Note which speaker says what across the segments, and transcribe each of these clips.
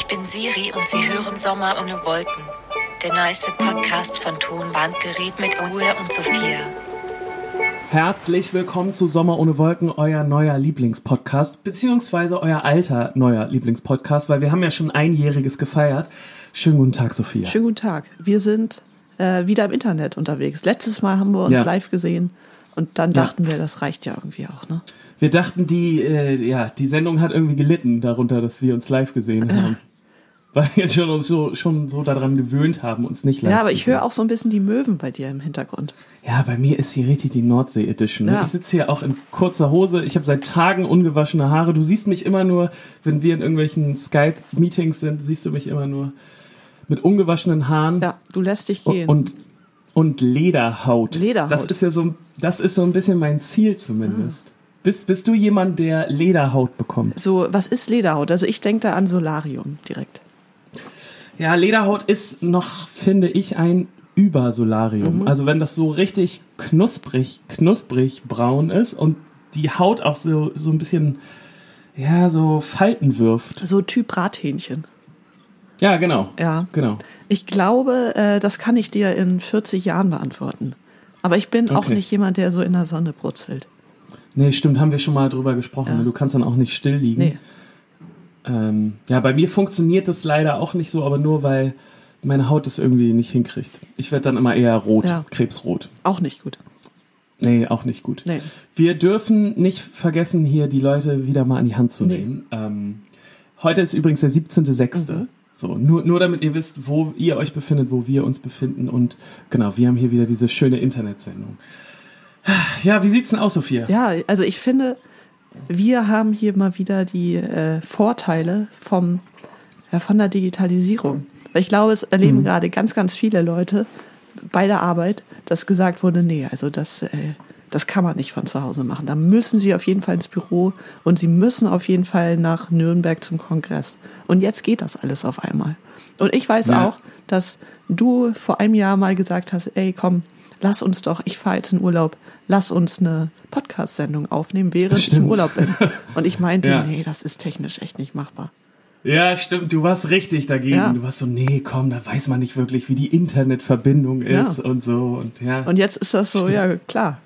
Speaker 1: Ich bin Siri und Sie hören Sommer ohne Wolken. Der nice Podcast von Tonbandgerät mit Ole und Sophia.
Speaker 2: Herzlich willkommen zu Sommer ohne Wolken, euer neuer Lieblingspodcast, beziehungsweise euer alter neuer Lieblingspodcast, weil wir haben ja schon einjähriges gefeiert. Schönen guten Tag, Sophia.
Speaker 3: Schönen guten Tag. Wir sind äh, wieder im Internet unterwegs. Letztes Mal haben wir uns
Speaker 2: Ja.
Speaker 3: live gesehen und dann
Speaker 2: Ja.
Speaker 3: dachten wir, das reicht ja irgendwie auch. Ne?
Speaker 2: Wir dachten, die, äh, ja, die Sendung hat irgendwie gelitten darunter, dass wir uns live gesehen haben. Weil wir schon uns so, schon so daran gewöhnt haben, uns nicht live
Speaker 3: Ja, aber ich höre auch so ein bisschen die Möwen bei dir im Hintergrund.
Speaker 2: Ja, bei mir ist hier richtig die Nordsee-Edition. Ne?
Speaker 3: Ja.
Speaker 2: Ich sitze hier auch in kurzer Hose. Ich habe seit Tagen ungewaschene Haare. Du siehst mich immer nur, wenn wir in irgendwelchen Skype-Meetings sind, siehst du mich immer nur mit ungewaschenen Haaren
Speaker 3: Ja, du lässt dich gehen.
Speaker 2: und, und Lederhaut.
Speaker 3: Lederhaut.
Speaker 2: Das ist ja so, das ist so ein bisschen mein Ziel zumindest. Bist, bist du jemand, der Lederhaut bekommt?
Speaker 3: so, was ist Lederhaut? Also ich denke da an Solarium direkt.
Speaker 2: Ja, Lederhaut ist noch, finde ich, ein Übersolarium. Also wenn das so richtig knusprig, knusprig braun ist und die Haut auch so, so ein bisschen, ja, so Falten wirft.
Speaker 3: So Typ Brathähnchen.
Speaker 2: Ja, genau.
Speaker 3: Ja.
Speaker 2: Genau.
Speaker 3: Ich glaube, äh, das kann ich dir in 40 Jahren beantworten. Aber ich bin auch
Speaker 2: Okay.
Speaker 3: nicht jemand, der so in der Sonne brutzelt.
Speaker 2: Nee, stimmt, haben wir schon mal drüber gesprochen.
Speaker 3: Ja.
Speaker 2: Du kannst dann auch nicht still liegen.
Speaker 3: Nee.
Speaker 2: Ähm, ja, bei mir funktioniert das leider auch nicht so, aber nur weil meine Haut das irgendwie nicht hinkriegt. Ich werde dann immer eher rot,
Speaker 3: Ja.
Speaker 2: krebsrot.
Speaker 3: Auch nicht gut.
Speaker 2: Nee, auch nicht gut.
Speaker 3: Nee.
Speaker 2: Wir dürfen nicht vergessen, hier die Leute wieder mal an die Hand zu
Speaker 3: Nee.
Speaker 2: nehmen. Ähm, heute ist übrigens der 17.06.
Speaker 3: Mhm.
Speaker 2: So, nur, nur damit ihr wisst, wo ihr euch befindet, wo wir uns befinden. Und genau, wir haben hier wieder diese schöne Internetsendung. Ja, wie sieht's denn aus, Sophia?
Speaker 3: Ja, also ich finde, wir haben hier mal wieder die äh, Vorteile vom, ja, von der Digitalisierung. Weil ich glaube, es erleben gerade ganz, ganz viele Leute bei der Arbeit, dass gesagt wurde, nee, also das, äh, das kann man nicht von zu Hause machen. Da müssen sie auf jeden Fall ins Büro und sie müssen auf jeden Fall nach Nürnberg zum Kongress. Und jetzt geht das alles auf einmal. Und ich weiß
Speaker 2: Ja.
Speaker 3: auch, dass du vor einem Jahr mal gesagt hast, ey, komm, lass uns doch, ich fahre jetzt in Urlaub, lass uns eine Podcast-Sendung aufnehmen, während ich im
Speaker 2: Stimmt.
Speaker 3: Urlaub bin. Und ich meinte,
Speaker 2: Ja.
Speaker 3: nee, das ist technisch echt nicht machbar.
Speaker 2: Ja, stimmt, du warst richtig dagegen.
Speaker 3: Ja.
Speaker 2: Du warst so, nee, komm, da weiß man nicht wirklich, wie die Internetverbindung ist
Speaker 3: Ja.
Speaker 2: und so. Und ja,
Speaker 3: Und jetzt ist das so, ja, klar.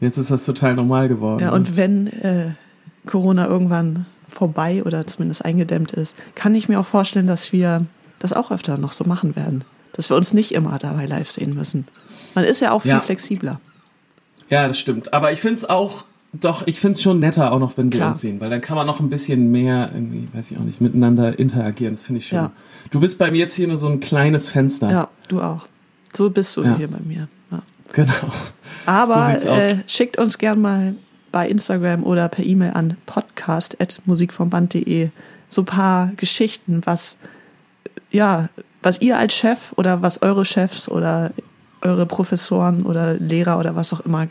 Speaker 2: jetzt ist das total normal geworden.
Speaker 3: Ja,
Speaker 2: ne?
Speaker 3: und wenn äh, Corona irgendwann vorbei oder zumindest eingedämmt ist, kann ich mir auch vorstellen, dass wir das auch öfter noch so machen werden. Dass wir uns nicht immer dabei live sehen müssen. Man ist ja auch viel
Speaker 2: Ja.
Speaker 3: flexibler.
Speaker 2: Ja, das stimmt. Aber ich find's auch, doch, ich find's schon netter, auch noch, wenn wir
Speaker 3: Klar.
Speaker 2: uns sehen, weil dann kann man noch ein bisschen mehr, irgendwie, weiß ich auch nicht, miteinander interagieren. Das finde ich schön.
Speaker 3: Ja.
Speaker 2: Du bist bei mir jetzt hier nur so ein kleines Fenster.
Speaker 3: Ja, du auch. So bist du
Speaker 2: Ja.
Speaker 3: hier bei mir. Ja.
Speaker 2: Genau.
Speaker 3: Aber
Speaker 2: So
Speaker 3: äh, schickt uns gern mal bei Instagram oder per E-Mail an podcast.musikvomband.de so ein paar Geschichten, was, ja, was ihr als Chef oder was eure Chefs oder eure Professoren oder Lehrer oder was auch immer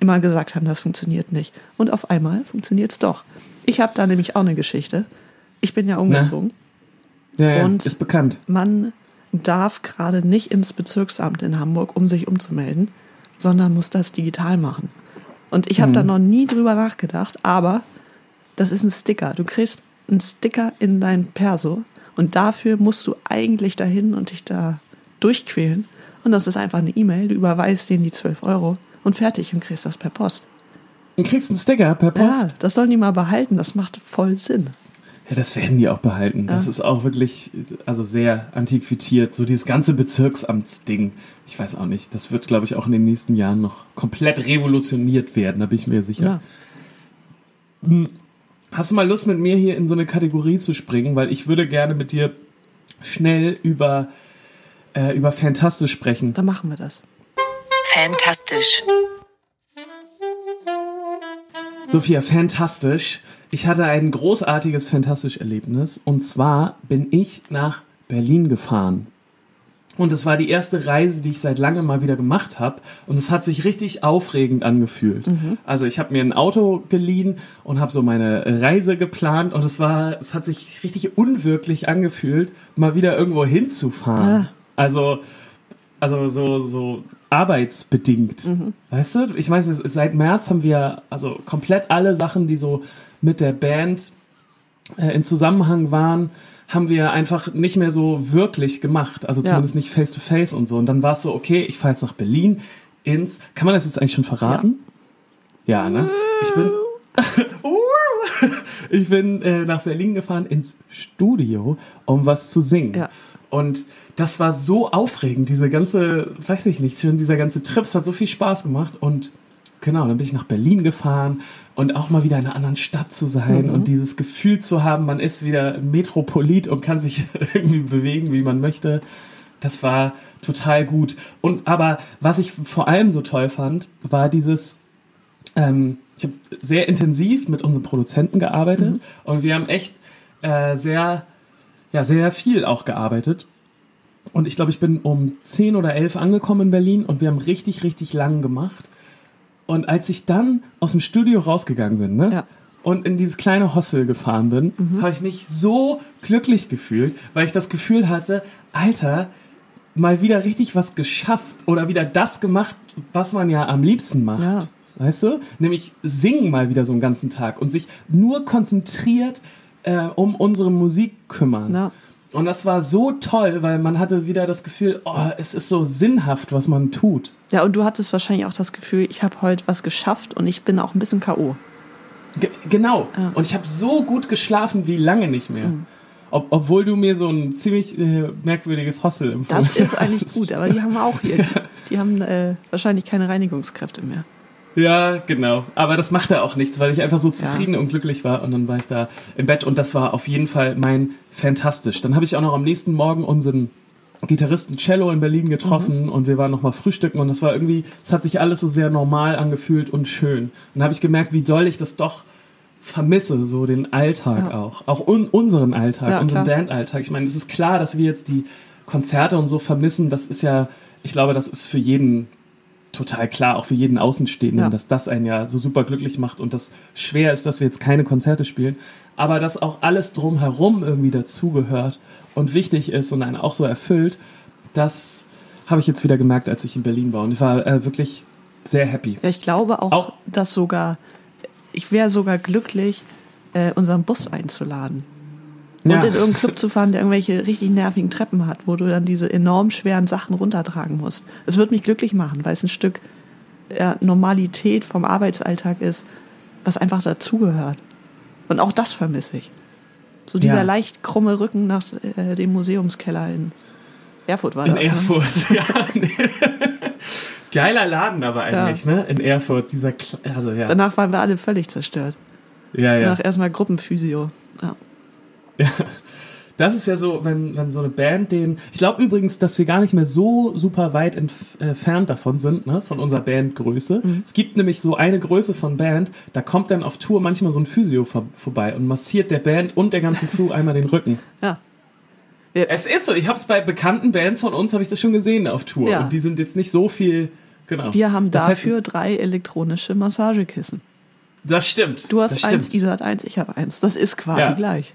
Speaker 3: immer gesagt haben, das funktioniert nicht. Und auf einmal funktioniert es doch. Ich habe da nämlich auch eine Geschichte. Ich bin ja umgezogen.
Speaker 2: Ja, ja,
Speaker 3: Und-
Speaker 2: ist bekannt.
Speaker 3: Man darf gerade nicht ins Bezirksamt in Hamburg, um sich umzumelden, sondern muss das digital machen. Und ich habe da noch nie drüber nachgedacht, aber das ist ein Sticker. Du kriegst einen Sticker in dein Perso und dafür musst du eigentlich dahin und dich da durchquälen. Und das ist einfach eine E-Mail, du überweist denen die 12 Euro und fertig und kriegst das per Post.
Speaker 2: Du kriegst einen Sticker per Post.
Speaker 3: Ja, das sollen die mal behalten, das macht voll Sinn.
Speaker 2: Ja, das werden die auch behalten. Das
Speaker 3: Ja.
Speaker 2: ist auch wirklich, also sehr antiquiert. So dieses ganze Bezirksamtsding. Ich weiß auch nicht. Das wird, glaube ich, auch in den nächsten Jahren noch komplett revolutioniert werden. Da bin ich mir sicher.
Speaker 3: Ja.
Speaker 2: Hast du mal Lust, mit mir hier in so eine Kategorie zu springen? Weil ich würde gerne mit dir schnell über, äh, über Fantastisch sprechen.
Speaker 3: Dann machen wir das.
Speaker 1: Fantastisch.
Speaker 2: Sophia, fantastisch. Ich hatte ein großartiges Fantastisch-Erlebnis. Und zwar bin ich nach Berlin gefahren. Und es war die erste Reise, die ich seit langem mal wieder gemacht habe. Und es hat sich richtig aufregend angefühlt. Also ich habe mir ein Auto geliehen und habe so meine Reise geplant. Und es war, es hat sich richtig unwirklich angefühlt, mal wieder irgendwo hinzufahren.
Speaker 3: Ja.
Speaker 2: Also also so, so arbeitsbedingt. Weißt du? Ich weiß, seit März haben wir also komplett alle Sachen, die so mit der Band äh, in Zusammenhang waren, haben wir einfach nicht mehr so wirklich gemacht. Also
Speaker 3: Ja.
Speaker 2: zumindest nicht face to face und so. Und dann war es so, okay, ich fahre jetzt nach Berlin ins. Kann man das jetzt eigentlich schon verraten? Ja, ne? Ich bin. ich bin äh, nach Berlin gefahren ins Studio, um was zu singen.
Speaker 3: Ja.
Speaker 2: Und das war so aufregend, diese ganze, weiß ich nicht, schon dieser ganze Trip, es hat so viel Spaß gemacht. Und genau, dann bin ich nach Berlin gefahren und auch mal wieder in einer anderen Stadt zu sein und dieses Gefühl zu haben, man ist wieder Metropolit und kann sich irgendwie bewegen, wie man möchte. Das war total gut. Und aber was ich vor allem so toll fand, war dieses, ähm, ich habe sehr intensiv mit unserem Produzenten gearbeitet und wir haben echt äh, sehr, ja, sehr viel auch gearbeitet. Und ich glaube, ich bin um 10 oder 11 angekommen in Berlin und wir haben richtig, richtig lang gemacht. Und als ich dann aus dem Studio rausgegangen bin, ne?
Speaker 3: Ja.
Speaker 2: Und in dieses kleine Hostel gefahren bin, habe ich mich so glücklich gefühlt, weil ich das Gefühl hatte, Alter, mal wieder richtig was geschafft oder wieder das gemacht, was man ja am liebsten macht.
Speaker 3: Ja.
Speaker 2: Weißt du? Nämlich singen mal wieder so einen ganzen Tag und sich nur konzentriert äh, um unsere Musik kümmern.
Speaker 3: Ja.
Speaker 2: Und das war so toll, weil man hatte wieder das Gefühl, oh, es ist so sinnhaft, was man tut.
Speaker 3: Ja, und du hattest wahrscheinlich auch das Gefühl, ich habe heute was geschafft und ich bin auch ein bisschen K.O.
Speaker 2: Ge genau. Und ich habe so gut geschlafen wie lange nicht mehr. Ob, obwohl du mir so ein ziemlich äh, merkwürdiges Hostel empfohlen
Speaker 3: Das ist eigentlich gut, aber die haben wir auch hier. Die haben äh, wahrscheinlich keine Reinigungskräfte mehr.
Speaker 2: Ja, genau. Aber das machte auch nichts, weil ich einfach so zufrieden und glücklich war. Und dann war ich da im Bett und das war auf jeden Fall mein Fantastisch. Dann habe ich auch noch am nächsten Morgen unseren Gitarristen Cello in Berlin getroffen und wir waren noch mal frühstücken und das war irgendwie, es hat sich alles so sehr normal angefühlt und schön. Und dann habe ich gemerkt, wie doll ich das doch vermisse, so den Alltag
Speaker 3: Ja.
Speaker 2: auch. Auch un unseren Alltag,
Speaker 3: Ja,
Speaker 2: unseren. Bandalltag. Ich meine, es ist klar, dass wir jetzt die Konzerte und so vermissen. Das ist ja, ich glaube, das ist für jeden total klar, auch für jeden Außenstehenden,
Speaker 3: Ja.
Speaker 2: dass das einen ja so super glücklich macht und das schwer ist, dass wir jetzt keine Konzerte spielen, aber dass auch alles drumherum irgendwie dazugehört und wichtig ist und einen auch so erfüllt, das habe ich jetzt wieder gemerkt, als ich in Berlin war und ich war äh, wirklich sehr happy.
Speaker 3: Ja, ich glaube auch,
Speaker 2: Auch-
Speaker 3: dass sogar, ich wäre sogar glücklich, äh, unseren Bus einzuladen. Und
Speaker 2: Ja.
Speaker 3: in irgendeinen Club zu fahren, der irgendwelche richtig nervigen Treppen hat, wo du dann diese enorm schweren Sachen runtertragen musst. Es wird mich glücklich machen, weil es ein Stück ja, Normalität vom Arbeitsalltag ist, was einfach dazugehört. Und auch das vermisse ich. So dieser
Speaker 2: Ja.
Speaker 3: leicht krumme Rücken nach äh, dem Museumskeller in Erfurt war
Speaker 2: In
Speaker 3: das. Ne?
Speaker 2: Erfurt, ja. Nee. Geiler Laden aber eigentlich, ne? In Erfurt, dieser, Kle also ja.
Speaker 3: Danach waren wir alle völlig zerstört.
Speaker 2: ja, ja.
Speaker 3: Danach erstmal Gruppenphysio. Ja.
Speaker 2: Das ist ja so, wenn, wenn so eine Band den. Ich glaube übrigens, dass wir gar nicht mehr so super weit entf entfernt davon sind, ne, von unserer Bandgröße. Es gibt nämlich so eine Größe von Band, da kommt dann auf Tour manchmal so ein Physio vor, vorbei und massiert der Band und der ganzen Crew einmal den Rücken.
Speaker 3: ja.
Speaker 2: Es ist so, ich habe es bei bekannten Bands von uns, habe ich das schon gesehen auf Tour.
Speaker 3: Ja.
Speaker 2: Und die sind jetzt nicht so viel. Genau.
Speaker 3: Wir haben
Speaker 2: Das heißt,
Speaker 3: dafür drei elektronische Massagekissen.
Speaker 2: das stimmt.
Speaker 3: Du hast
Speaker 2: das
Speaker 3: eins,
Speaker 2: stimmt.
Speaker 3: Isa hat eins, ich habe eins. Das ist quasi
Speaker 2: Ja.
Speaker 3: gleich.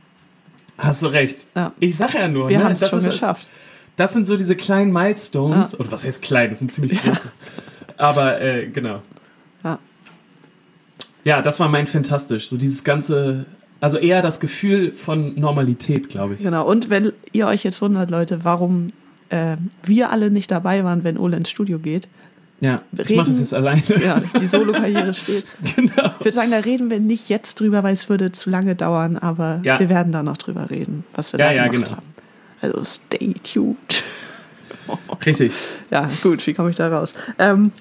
Speaker 2: Hast du recht.
Speaker 3: Ja.
Speaker 2: Ich sag ja nur,
Speaker 3: Wir
Speaker 2: ne,
Speaker 3: haben es
Speaker 2: das
Speaker 3: schon
Speaker 2: ist-
Speaker 3: geschafft.
Speaker 2: Das sind so diese kleinen Milestones.
Speaker 3: Ja.
Speaker 2: Oder was heißt klein? Das sind ziemlich große. Aber äh, genau.
Speaker 3: Ja.
Speaker 2: Ja, das war mein Fantastisch. So dieses ganze, also eher das Gefühl von Normalität, glaube ich.
Speaker 3: Genau. Und wenn ihr euch jetzt wundert, Leute, warum äh, wir alle nicht dabei waren, wenn Ole ins Studio geht,
Speaker 2: Ja, ich
Speaker 3: Reden-
Speaker 2: mache das jetzt alleine.
Speaker 3: ja, die Solo-Karriere steht.
Speaker 2: genau.
Speaker 3: Ich würde sagen, da reden wir nicht jetzt drüber, weil es würde zu lange dauern, aber
Speaker 2: Ja.
Speaker 3: wir werden da noch drüber reden, was wir
Speaker 2: Ja,
Speaker 3: da
Speaker 2: ja,
Speaker 3: gemacht
Speaker 2: genau.
Speaker 3: haben. Also stay tuned.
Speaker 2: Richtig.
Speaker 3: Ja, gut, wie komme ich da raus? Ähm,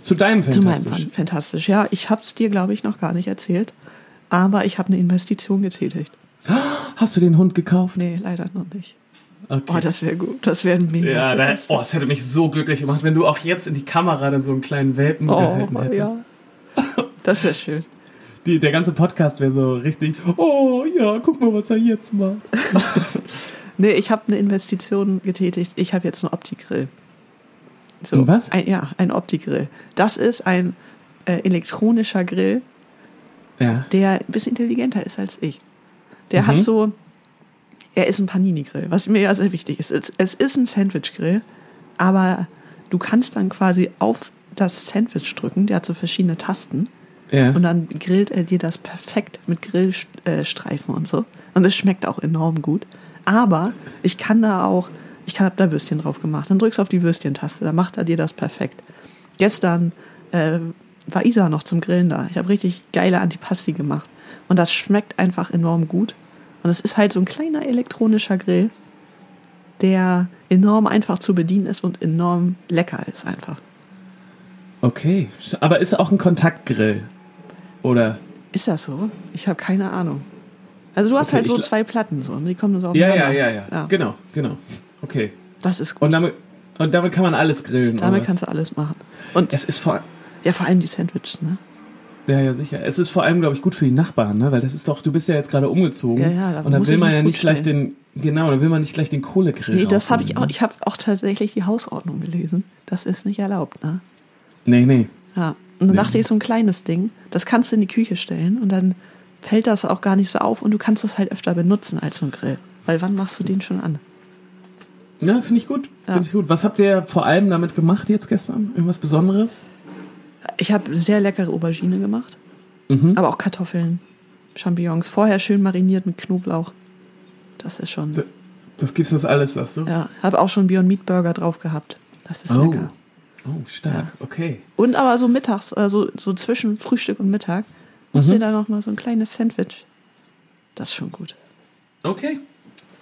Speaker 2: Zu deinem
Speaker 3: Zu meinem
Speaker 2: Fantastisch.
Speaker 3: Fan- Fantastisch, ja. Ich habe es dir, glaube ich, noch gar nicht erzählt. Aber ich habe eine Investition getätigt.
Speaker 2: Hast du den Hund gekauft?
Speaker 3: Nee, leider noch nicht.
Speaker 2: Okay.
Speaker 3: Oh, das wäre gut. Das wäre ein mega.
Speaker 2: ja, da, oh, es hätte mich so glücklich gemacht, wenn du auch jetzt in die Kamera dann so einen kleinen Welpen gehalten
Speaker 3: oh
Speaker 2: hättest.
Speaker 3: ja. Das wäre schön.
Speaker 2: Die, der ganze Podcast wäre so richtig, oh ja, guck mal, was er jetzt macht.
Speaker 3: Nee, ich habe eine Investition getätigt. Ich habe jetzt einen Opti-Grill. So,
Speaker 2: Ein was?
Speaker 3: Ein, ja, ein Opti-Grill. Das ist ein äh, elektronischer Grill,
Speaker 2: Ja.
Speaker 3: der ein bisschen intelligenter ist als ich. Der
Speaker 2: Mhm.
Speaker 3: hat so, er ist ein Panini-Grill, was mir ja sehr wichtig ist. Es, es ist ein Sandwich-Grill, aber du kannst dann quasi auf das Sandwich drücken, der hat so verschiedene Tasten
Speaker 2: Ja.
Speaker 3: und dann grillt er dir das perfekt mit Grillstreifen und so. Und es schmeckt auch enorm gut. Aber ich kann da auch, ich kann hab da Würstchen drauf gemacht. Dann drückst du auf die Würstchentaste, dann macht er dir das perfekt. Gestern äh, war Isa noch zum Grillen da. Ich habe richtig geile Antipasti gemacht. Und das schmeckt einfach enorm gut. Und es ist halt so ein kleiner elektronischer Grill, der enorm einfach zu bedienen ist und enorm lecker ist einfach.
Speaker 2: Okay. Aber ist auch ein Kontaktgrill? Oder?
Speaker 3: Ist das so? Ich habe keine Ahnung. Also du hast
Speaker 2: Okay,
Speaker 3: halt so zwei Platten so und die kommen so
Speaker 2: Ja,
Speaker 3: aufeinander.
Speaker 2: ja, ja, ja, Genau, genau. Okay.
Speaker 3: Das ist gut.
Speaker 2: Und damit, und damit kann man alles grillen.
Speaker 3: Damit kannst du alles machen. Und
Speaker 2: Es ist vor,
Speaker 3: ja, vor allem die Sandwiches, ne?
Speaker 2: Ja, ja, sicher. Es ist vor allem, glaube ich, gut für die Nachbarn, ne? Weil das ist doch, du bist ja jetzt gerade umgezogen.
Speaker 3: Ja, ja, da
Speaker 2: und dann will man ja nicht gleich den, genau, dann will man nicht gleich den Kohlegrill
Speaker 3: Nee, das habe ich auch.
Speaker 2: ne?
Speaker 3: Ich habe auch tatsächlich die Hausordnung gelesen. Das ist nicht erlaubt, ne?
Speaker 2: Nee, nee.
Speaker 3: Ja. Und dann dachte ich, so ein kleines Ding, das kannst du in die Küche stellen und dann fällt das auch gar nicht so auf und du kannst es halt öfter benutzen als so ein Grill. Weil wann machst du den schon an?
Speaker 2: Ja, finde ich gut.
Speaker 3: Ja.
Speaker 2: Finde ich gut. Was habt ihr vor allem damit gemacht jetzt gestern? Irgendwas Besonderes?
Speaker 3: Ich habe sehr leckere Aubergine gemacht,
Speaker 2: Mhm.
Speaker 3: aber auch Kartoffeln, Champignons. Vorher schön mariniert mit Knoblauch. Das ist schon.
Speaker 2: Das gibt's das alles, sagst du?
Speaker 3: Ja, habe auch schon Beyond Meat Burger drauf gehabt. Das ist
Speaker 2: Oh.
Speaker 3: lecker.
Speaker 2: Oh, stark. Okay.
Speaker 3: Und aber so mittags, also so zwischen Frühstück und Mittag, machst
Speaker 2: Mhm.
Speaker 3: du da noch mal so ein kleines Sandwich. Das ist schon gut.
Speaker 2: Okay.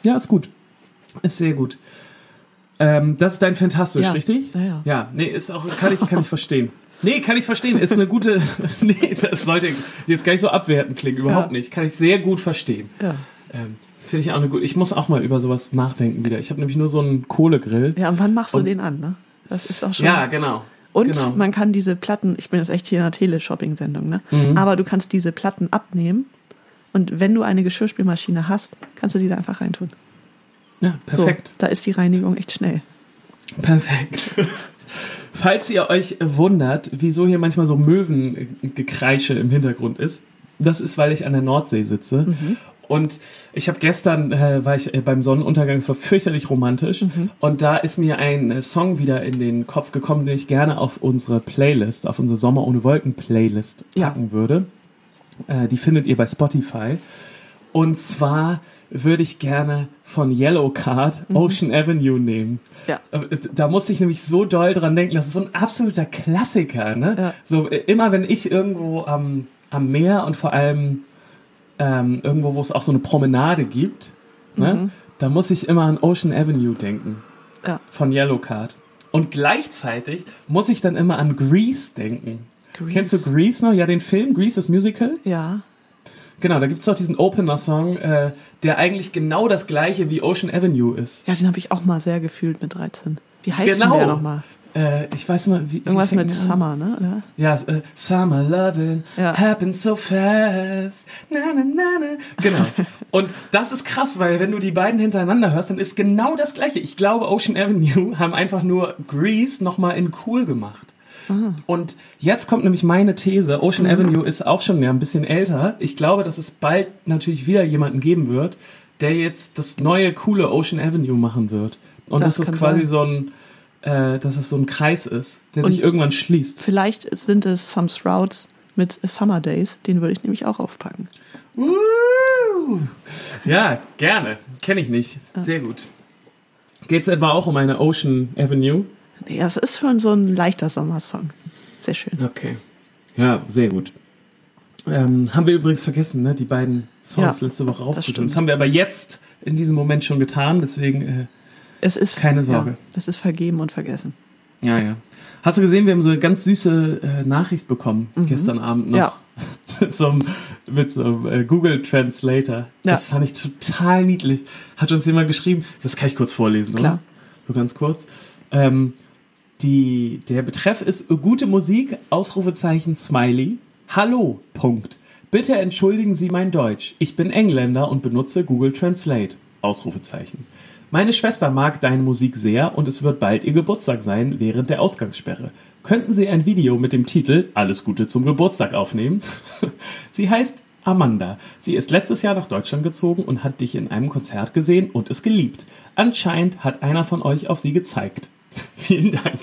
Speaker 2: Ja, ist gut. Ist sehr gut. Ähm, das ist dein Fantastisch,
Speaker 3: Ja.
Speaker 2: richtig?
Speaker 3: Ja, ja.
Speaker 2: Ja, nee, ist auch, kann ich, kann ich verstehen. Nee, kann ich verstehen. Ist eine gute, nee, das sollte jetzt gar nicht so abwertend klingen, überhaupt
Speaker 3: Ja.
Speaker 2: nicht. Kann ich sehr gut verstehen.
Speaker 3: Ja.
Speaker 2: Ähm, Finde ich auch eine gute, ich muss auch mal über sowas nachdenken wieder. Ich habe nämlich nur so einen Kohlegrill.
Speaker 3: Ja, und wann machst du
Speaker 2: Und-
Speaker 3: den an, ne? Das ist auch schon.
Speaker 2: Ja, genau.
Speaker 3: Und
Speaker 2: genau.
Speaker 3: man kann diese Platten, ich bin jetzt echt hier in einer Teleshopping-Sendung, ne?
Speaker 2: Mhm.
Speaker 3: Aber du kannst diese Platten abnehmen und wenn du eine Geschirrspülmaschine hast, kannst du die da einfach reintun.
Speaker 2: Ja, perfekt.
Speaker 3: So, da ist die Reinigung echt schnell.
Speaker 2: Perfekt. Falls ihr euch wundert, wieso hier manchmal so Möwengekreische im Hintergrund ist, das ist, weil ich an der Nordsee sitze.
Speaker 3: Mhm.
Speaker 2: Und ich habe gestern, äh, war ich äh, beim Sonnenuntergang, es war fürchterlich romantisch.
Speaker 3: Mhm.
Speaker 2: Und da ist mir ein äh, Song wieder in den Kopf gekommen, den ich gerne auf unsere Playlist, auf unsere Sommer ohne Wolken Playlist
Speaker 3: Ja.
Speaker 2: packen würde. Äh, die findet ihr bei Spotify. Und zwar würde ich gerne von Yellow Card
Speaker 3: Mhm.
Speaker 2: Ocean Avenue nehmen.
Speaker 3: Ja.
Speaker 2: Da musste ich nämlich so doll dran denken. Das ist so ein absoluter Klassiker. Ne?
Speaker 3: Ja.
Speaker 2: So äh, immer wenn ich irgendwo am, am Meer und vor allem ähm, irgendwo, wo es auch so eine Promenade gibt, ne?
Speaker 3: Mhm.
Speaker 2: da muss ich immer an Ocean Avenue denken
Speaker 3: Ja.
Speaker 2: von Yellow Card. Und gleichzeitig muss ich dann immer an Grease denken.
Speaker 3: Grease.
Speaker 2: Kennst du Grease noch? Ja, den Film Grease, das Musical.
Speaker 3: Ja.
Speaker 2: Genau, da gibt es doch diesen Opener-Song, äh, der eigentlich genau das gleiche wie Ocean Avenue ist.
Speaker 3: Ja, den habe ich auch mal sehr gefühlt mit 13. Wie heißt
Speaker 2: Genau.
Speaker 3: denn der nochmal?
Speaker 2: Äh, ich weiß mal, wie.
Speaker 3: Irgendwas mit
Speaker 2: an?
Speaker 3: Summer, ne? Oder?
Speaker 2: Ja, äh, Summer Lovin'
Speaker 3: Ja.
Speaker 2: happens so fast. Na, na, na, na. Genau. Und das ist krass, weil wenn du die beiden hintereinander hörst, dann ist genau das gleiche. Ich glaube, Ocean Avenue haben einfach nur Grease nochmal in cool gemacht. Und jetzt kommt nämlich meine These. Ocean Avenue ist auch schon ja, ein bisschen älter. Ich glaube, dass es bald natürlich wieder jemanden geben wird, der jetzt das neue, coole Ocean Avenue machen wird. Und
Speaker 3: Das
Speaker 2: das, ist
Speaker 3: kann
Speaker 2: quasi
Speaker 3: sein.
Speaker 2: so ein, äh, dass es so ein Kreis ist, der
Speaker 3: Und-
Speaker 2: sich irgendwann schließt.
Speaker 3: Vielleicht sind es Some Sprouts mit Summer Days. Den würde ich nämlich auch aufpacken.
Speaker 2: Uh, ja, gerne. Kenne ich nicht. Sehr gut. Geht es etwa auch um eine Ocean Avenue?
Speaker 3: Nee, das ist schon so ein leichter Sommersong. Sehr schön.
Speaker 2: Okay. Ja, sehr gut. Ähm, haben wir übrigens vergessen, ne, die beiden Songs
Speaker 3: Ja,
Speaker 2: letzte Woche
Speaker 3: das
Speaker 2: aufzutun.
Speaker 3: stimmt.
Speaker 2: Das haben wir aber jetzt in diesem Moment schon getan, deswegen, äh,
Speaker 3: Es ist
Speaker 2: Keine Sorge.
Speaker 3: Ja, das ist vergeben und vergessen.
Speaker 2: ja, ja. Hast du gesehen, wir haben so eine ganz süße äh, Nachricht bekommen gestern Abend noch.
Speaker 3: Mhm. Ja.
Speaker 2: mit so einem, mit so einem äh, Google Translator. Das
Speaker 3: Ja.
Speaker 2: fand ich total niedlich. Hat uns jemand geschrieben, das kann ich kurz vorlesen,
Speaker 3: Klar.
Speaker 2: oder? So ganz kurz. Ähm, die, der Betreff ist äh, gute Musik, Ausrufezeichen, Smiley. Hallo, Punkt. Bitte entschuldigen Sie mein Deutsch. Ich bin Engländer und benutze Google Translate. Ausrufezeichen. Meine Schwester mag deine Musik sehr und es wird bald ihr Geburtstag sein während der Ausgangssperre. Könnten Sie ein Video mit dem Titel Alles Gute zum Geburtstag aufnehmen? Sie heißt Amanda. Sie ist letztes Jahr nach Deutschland gezogen und hat dich in einem Konzert gesehen und es geliebt. Anscheinend hat einer von euch auf sie gezeigt. Vielen Dank.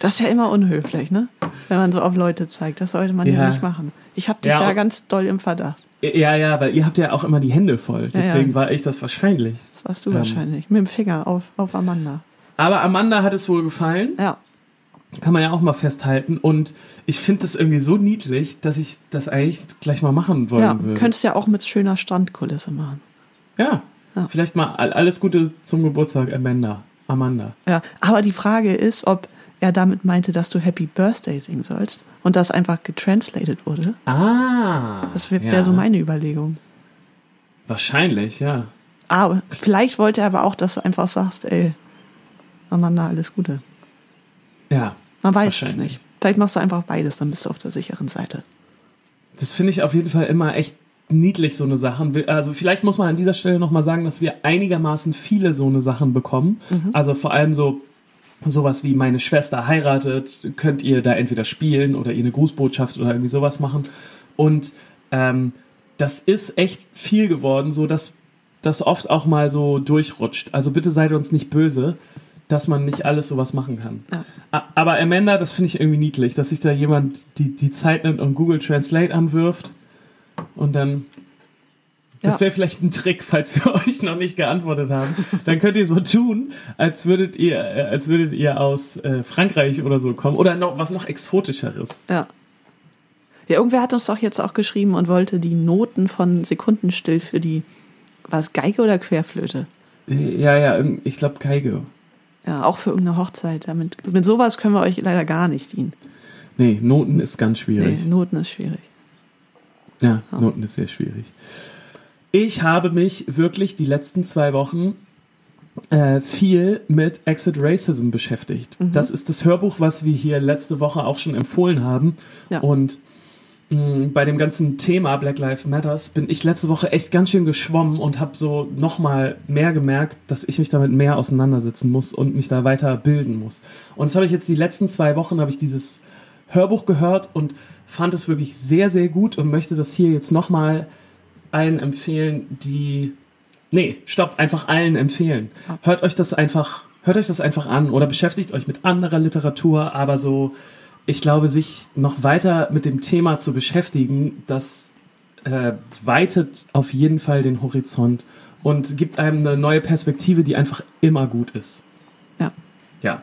Speaker 3: Das ist ja immer unhöflich, ne? Wenn man so auf Leute zeigt. Das sollte man ja,
Speaker 2: Ja.
Speaker 3: nicht machen. Ich habe dich
Speaker 2: Ja,
Speaker 3: ja, ganz doll im Verdacht.
Speaker 2: Ja, ja, weil ihr habt ja auch immer die Hände voll. Deswegen
Speaker 3: ja.
Speaker 2: war ich das wahrscheinlich.
Speaker 3: Das warst du
Speaker 2: Ähm.
Speaker 3: wahrscheinlich. Mit dem Finger auf, auf Amanda.
Speaker 2: Aber Amanda hat es wohl gefallen.
Speaker 3: Ja.
Speaker 2: Kann man ja auch mal festhalten. Und ich finde das irgendwie so niedlich, dass ich das eigentlich gleich mal machen wollen
Speaker 3: Ja,
Speaker 2: würde.
Speaker 3: könntest ja auch mit schöner Strandkulisse machen.
Speaker 2: ja.
Speaker 3: Ja.
Speaker 2: Vielleicht mal all- alles Gute zum Geburtstag, Amanda. Amanda.
Speaker 3: Ja, aber die Frage ist, ob er damit meinte, dass du Happy Birthday singen sollst und das einfach getranslated wurde.
Speaker 2: Ah.
Speaker 3: Das wäre
Speaker 2: ja.
Speaker 3: so meine Überlegung.
Speaker 2: Wahrscheinlich, ja.
Speaker 3: Aber vielleicht wollte er aber auch, dass du einfach sagst, ey, Amanda, alles Gute.
Speaker 2: Ja.
Speaker 3: Man weiß es nicht. Vielleicht machst du einfach beides, dann bist du auf der sicheren Seite.
Speaker 2: Das finde ich auf jeden Fall immer echt niedlich, so eine Sachen. Also vielleicht muss man an dieser Stelle nochmal sagen, dass wir einigermaßen viele so eine Sachen bekommen. Also vor allem so sowas wie meine Schwester heiratet, könnt ihr da entweder spielen oder ihr eine Grußbotschaft oder irgendwie sowas machen. Und ähm, das ist echt viel geworden, so dass das oft auch mal so durchrutscht. Also bitte seid uns nicht böse, dass man nicht alles sowas machen kann.
Speaker 3: Ja.
Speaker 2: Aber Amanda, das finde ich irgendwie niedlich, dass sich da jemand die, die Zeit nimmt und Google Translate anwirft und dann. Das wäre vielleicht ein Trick, falls wir euch noch nicht geantwortet haben. Dann könnt ihr so tun, als würdet ihr, äh, als würdet ihr aus äh, Frankreich oder so kommen. Oder noch was noch exotischeres.
Speaker 3: Ja. Ja, irgendwer hat uns doch jetzt auch geschrieben und wollte die Noten von Sekundenstill für die, war es Geige oder Querflöte?
Speaker 2: Äh, Ja, ja, ich glaube Geige.
Speaker 3: Ja, auch für irgendeine Hochzeit. Damit, mit sowas können wir euch leider gar nicht dienen.
Speaker 2: Nee, Noten ist ganz
Speaker 3: Nee,
Speaker 2: schwierig.
Speaker 3: Noten ist schwierig.
Speaker 2: Ja, Noten ist sehr schwierig. Ich habe mich wirklich die letzten zwei Wochen äh, viel mit Exit Racism beschäftigt. Das ist das Hörbuch, was wir hier letzte Woche auch schon empfohlen haben.
Speaker 3: Ja.
Speaker 2: Und mh, bei dem ganzen Thema Black Lives Matters bin ich letzte Woche echt ganz schön geschwommen und habe so nochmal mehr gemerkt, dass ich mich damit mehr auseinandersetzen muss und mich da weiter bilden muss. Und das habe ich jetzt die letzten zwei Wochen, habe ich dieses Hörbuch gehört und fand es wirklich sehr, sehr gut und möchte das hier jetzt nochmal allen empfehlen, die. Nee, stopp, einfach allen empfehlen. Hört euch das einfach, hört euch das einfach an oder beschäftigt euch mit anderer Literatur, aber so, ich glaube, sich noch weiter mit dem Thema zu beschäftigen, das äh, weitet auf jeden Fall den Horizont und gibt einem eine neue Perspektive, die einfach immer gut ist.
Speaker 3: Ja.
Speaker 2: Ja,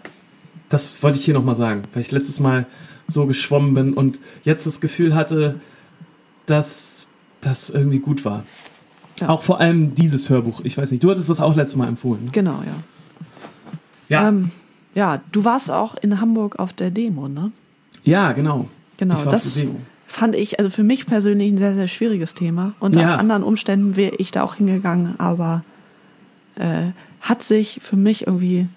Speaker 2: das wollte ich hier nochmal sagen, weil ich letztes Mal so geschwommen bin und jetzt das Gefühl hatte, dass das irgendwie gut war.
Speaker 3: Ja.
Speaker 2: Auch vor allem dieses Hörbuch. Ich weiß nicht, du hattest das auch letztes Mal empfohlen.
Speaker 3: Genau, ja.
Speaker 2: Ja,
Speaker 3: Ähm, ja, du warst auch in Hamburg auf der Demo, ne?
Speaker 2: ja genau.
Speaker 3: Genau, das fand ich, also für mich persönlich ein sehr, sehr schwieriges Thema. Unter
Speaker 2: Ja.
Speaker 3: anderen Umständen wäre ich da auch hingegangen, aber äh, hat sich für mich irgendwie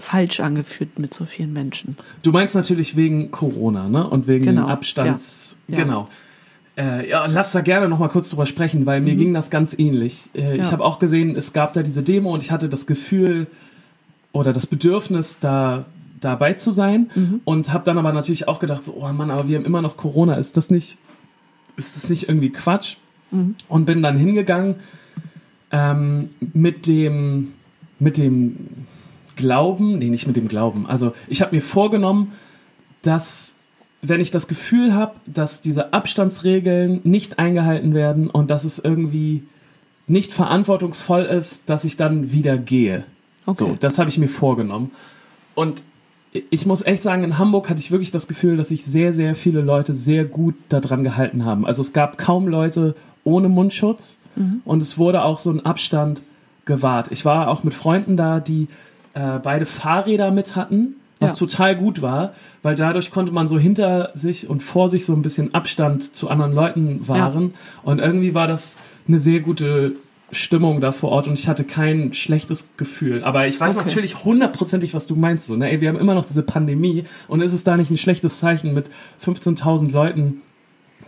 Speaker 3: falsch angefühlt mit so vielen Menschen.
Speaker 2: Du meinst natürlich wegen Corona, ne? Und wegen
Speaker 3: Genau,
Speaker 2: Abstands.
Speaker 3: ja. Ja.
Speaker 2: Genau. Äh, ja, lass da gerne noch mal kurz drüber sprechen, weil mir ging das ganz ähnlich. Äh, Ich
Speaker 3: Mhm. Ja.
Speaker 2: habe auch gesehen, es gab da diese Demo und ich hatte das Gefühl oder das Bedürfnis, da dabei zu sein
Speaker 3: Mhm.
Speaker 2: und habe dann aber natürlich auch gedacht, so, oh Mann, aber wir haben immer noch Corona. Ist das nicht, ist das nicht irgendwie Quatsch?
Speaker 3: Mhm.
Speaker 2: Und bin dann hingegangen ähm, mit dem, mit dem Glauben, nee, nicht mit dem Glauben. Also ich habe mir vorgenommen, dass wenn ich das Gefühl habe, dass diese Abstandsregeln nicht eingehalten werden und dass es irgendwie nicht verantwortungsvoll ist, dass ich dann wieder gehe.
Speaker 3: Okay.
Speaker 2: So, das habe ich mir vorgenommen. Und ich muss echt sagen, in Hamburg hatte ich wirklich das Gefühl, dass sich sehr, sehr viele Leute sehr gut daran gehalten haben. Also es gab kaum Leute ohne Mundschutz und es wurde auch so ein Abstand gewahrt. Ich war auch mit Freunden da, die äh, beide Fahrräder mit hatten, was
Speaker 3: Ja.
Speaker 2: total gut war, weil dadurch konnte man so hinter sich und vor sich so ein bisschen Abstand zu anderen Leuten wahren. Und irgendwie war das eine sehr gute Stimmung da vor Ort und ich hatte kein schlechtes Gefühl. Aber ich weiß
Speaker 3: Okay.
Speaker 2: natürlich hundertprozentig, was du meinst. So, ne? Ey, wir haben immer noch diese Pandemie und ist es da nicht ein schlechtes Zeichen, mit 15.000 Leuten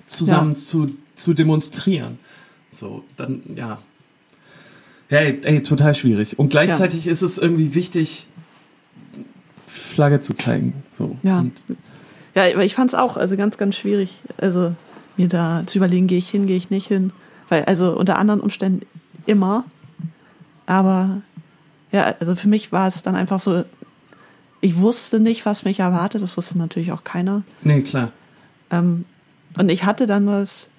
Speaker 2: zusammen
Speaker 3: Ja.
Speaker 2: zu, zu demonstrieren? So, dann, ja. Ja, ey, total schwierig. Und gleichzeitig ist es irgendwie wichtig, Flagge zu zeigen. So.
Speaker 3: Ja.
Speaker 2: Und,
Speaker 3: Ja, aber ich fand es auch also ganz, ganz schwierig, also mir da zu überlegen, gehe ich hin, gehe ich nicht hin. Weil, also unter anderen Umständen immer. Aber ja, also für mich war es dann einfach so, ich wusste nicht, was mich erwartet. Das wusste natürlich auch keiner.
Speaker 2: nee, klar.
Speaker 3: Ähm, und ich hatte dann das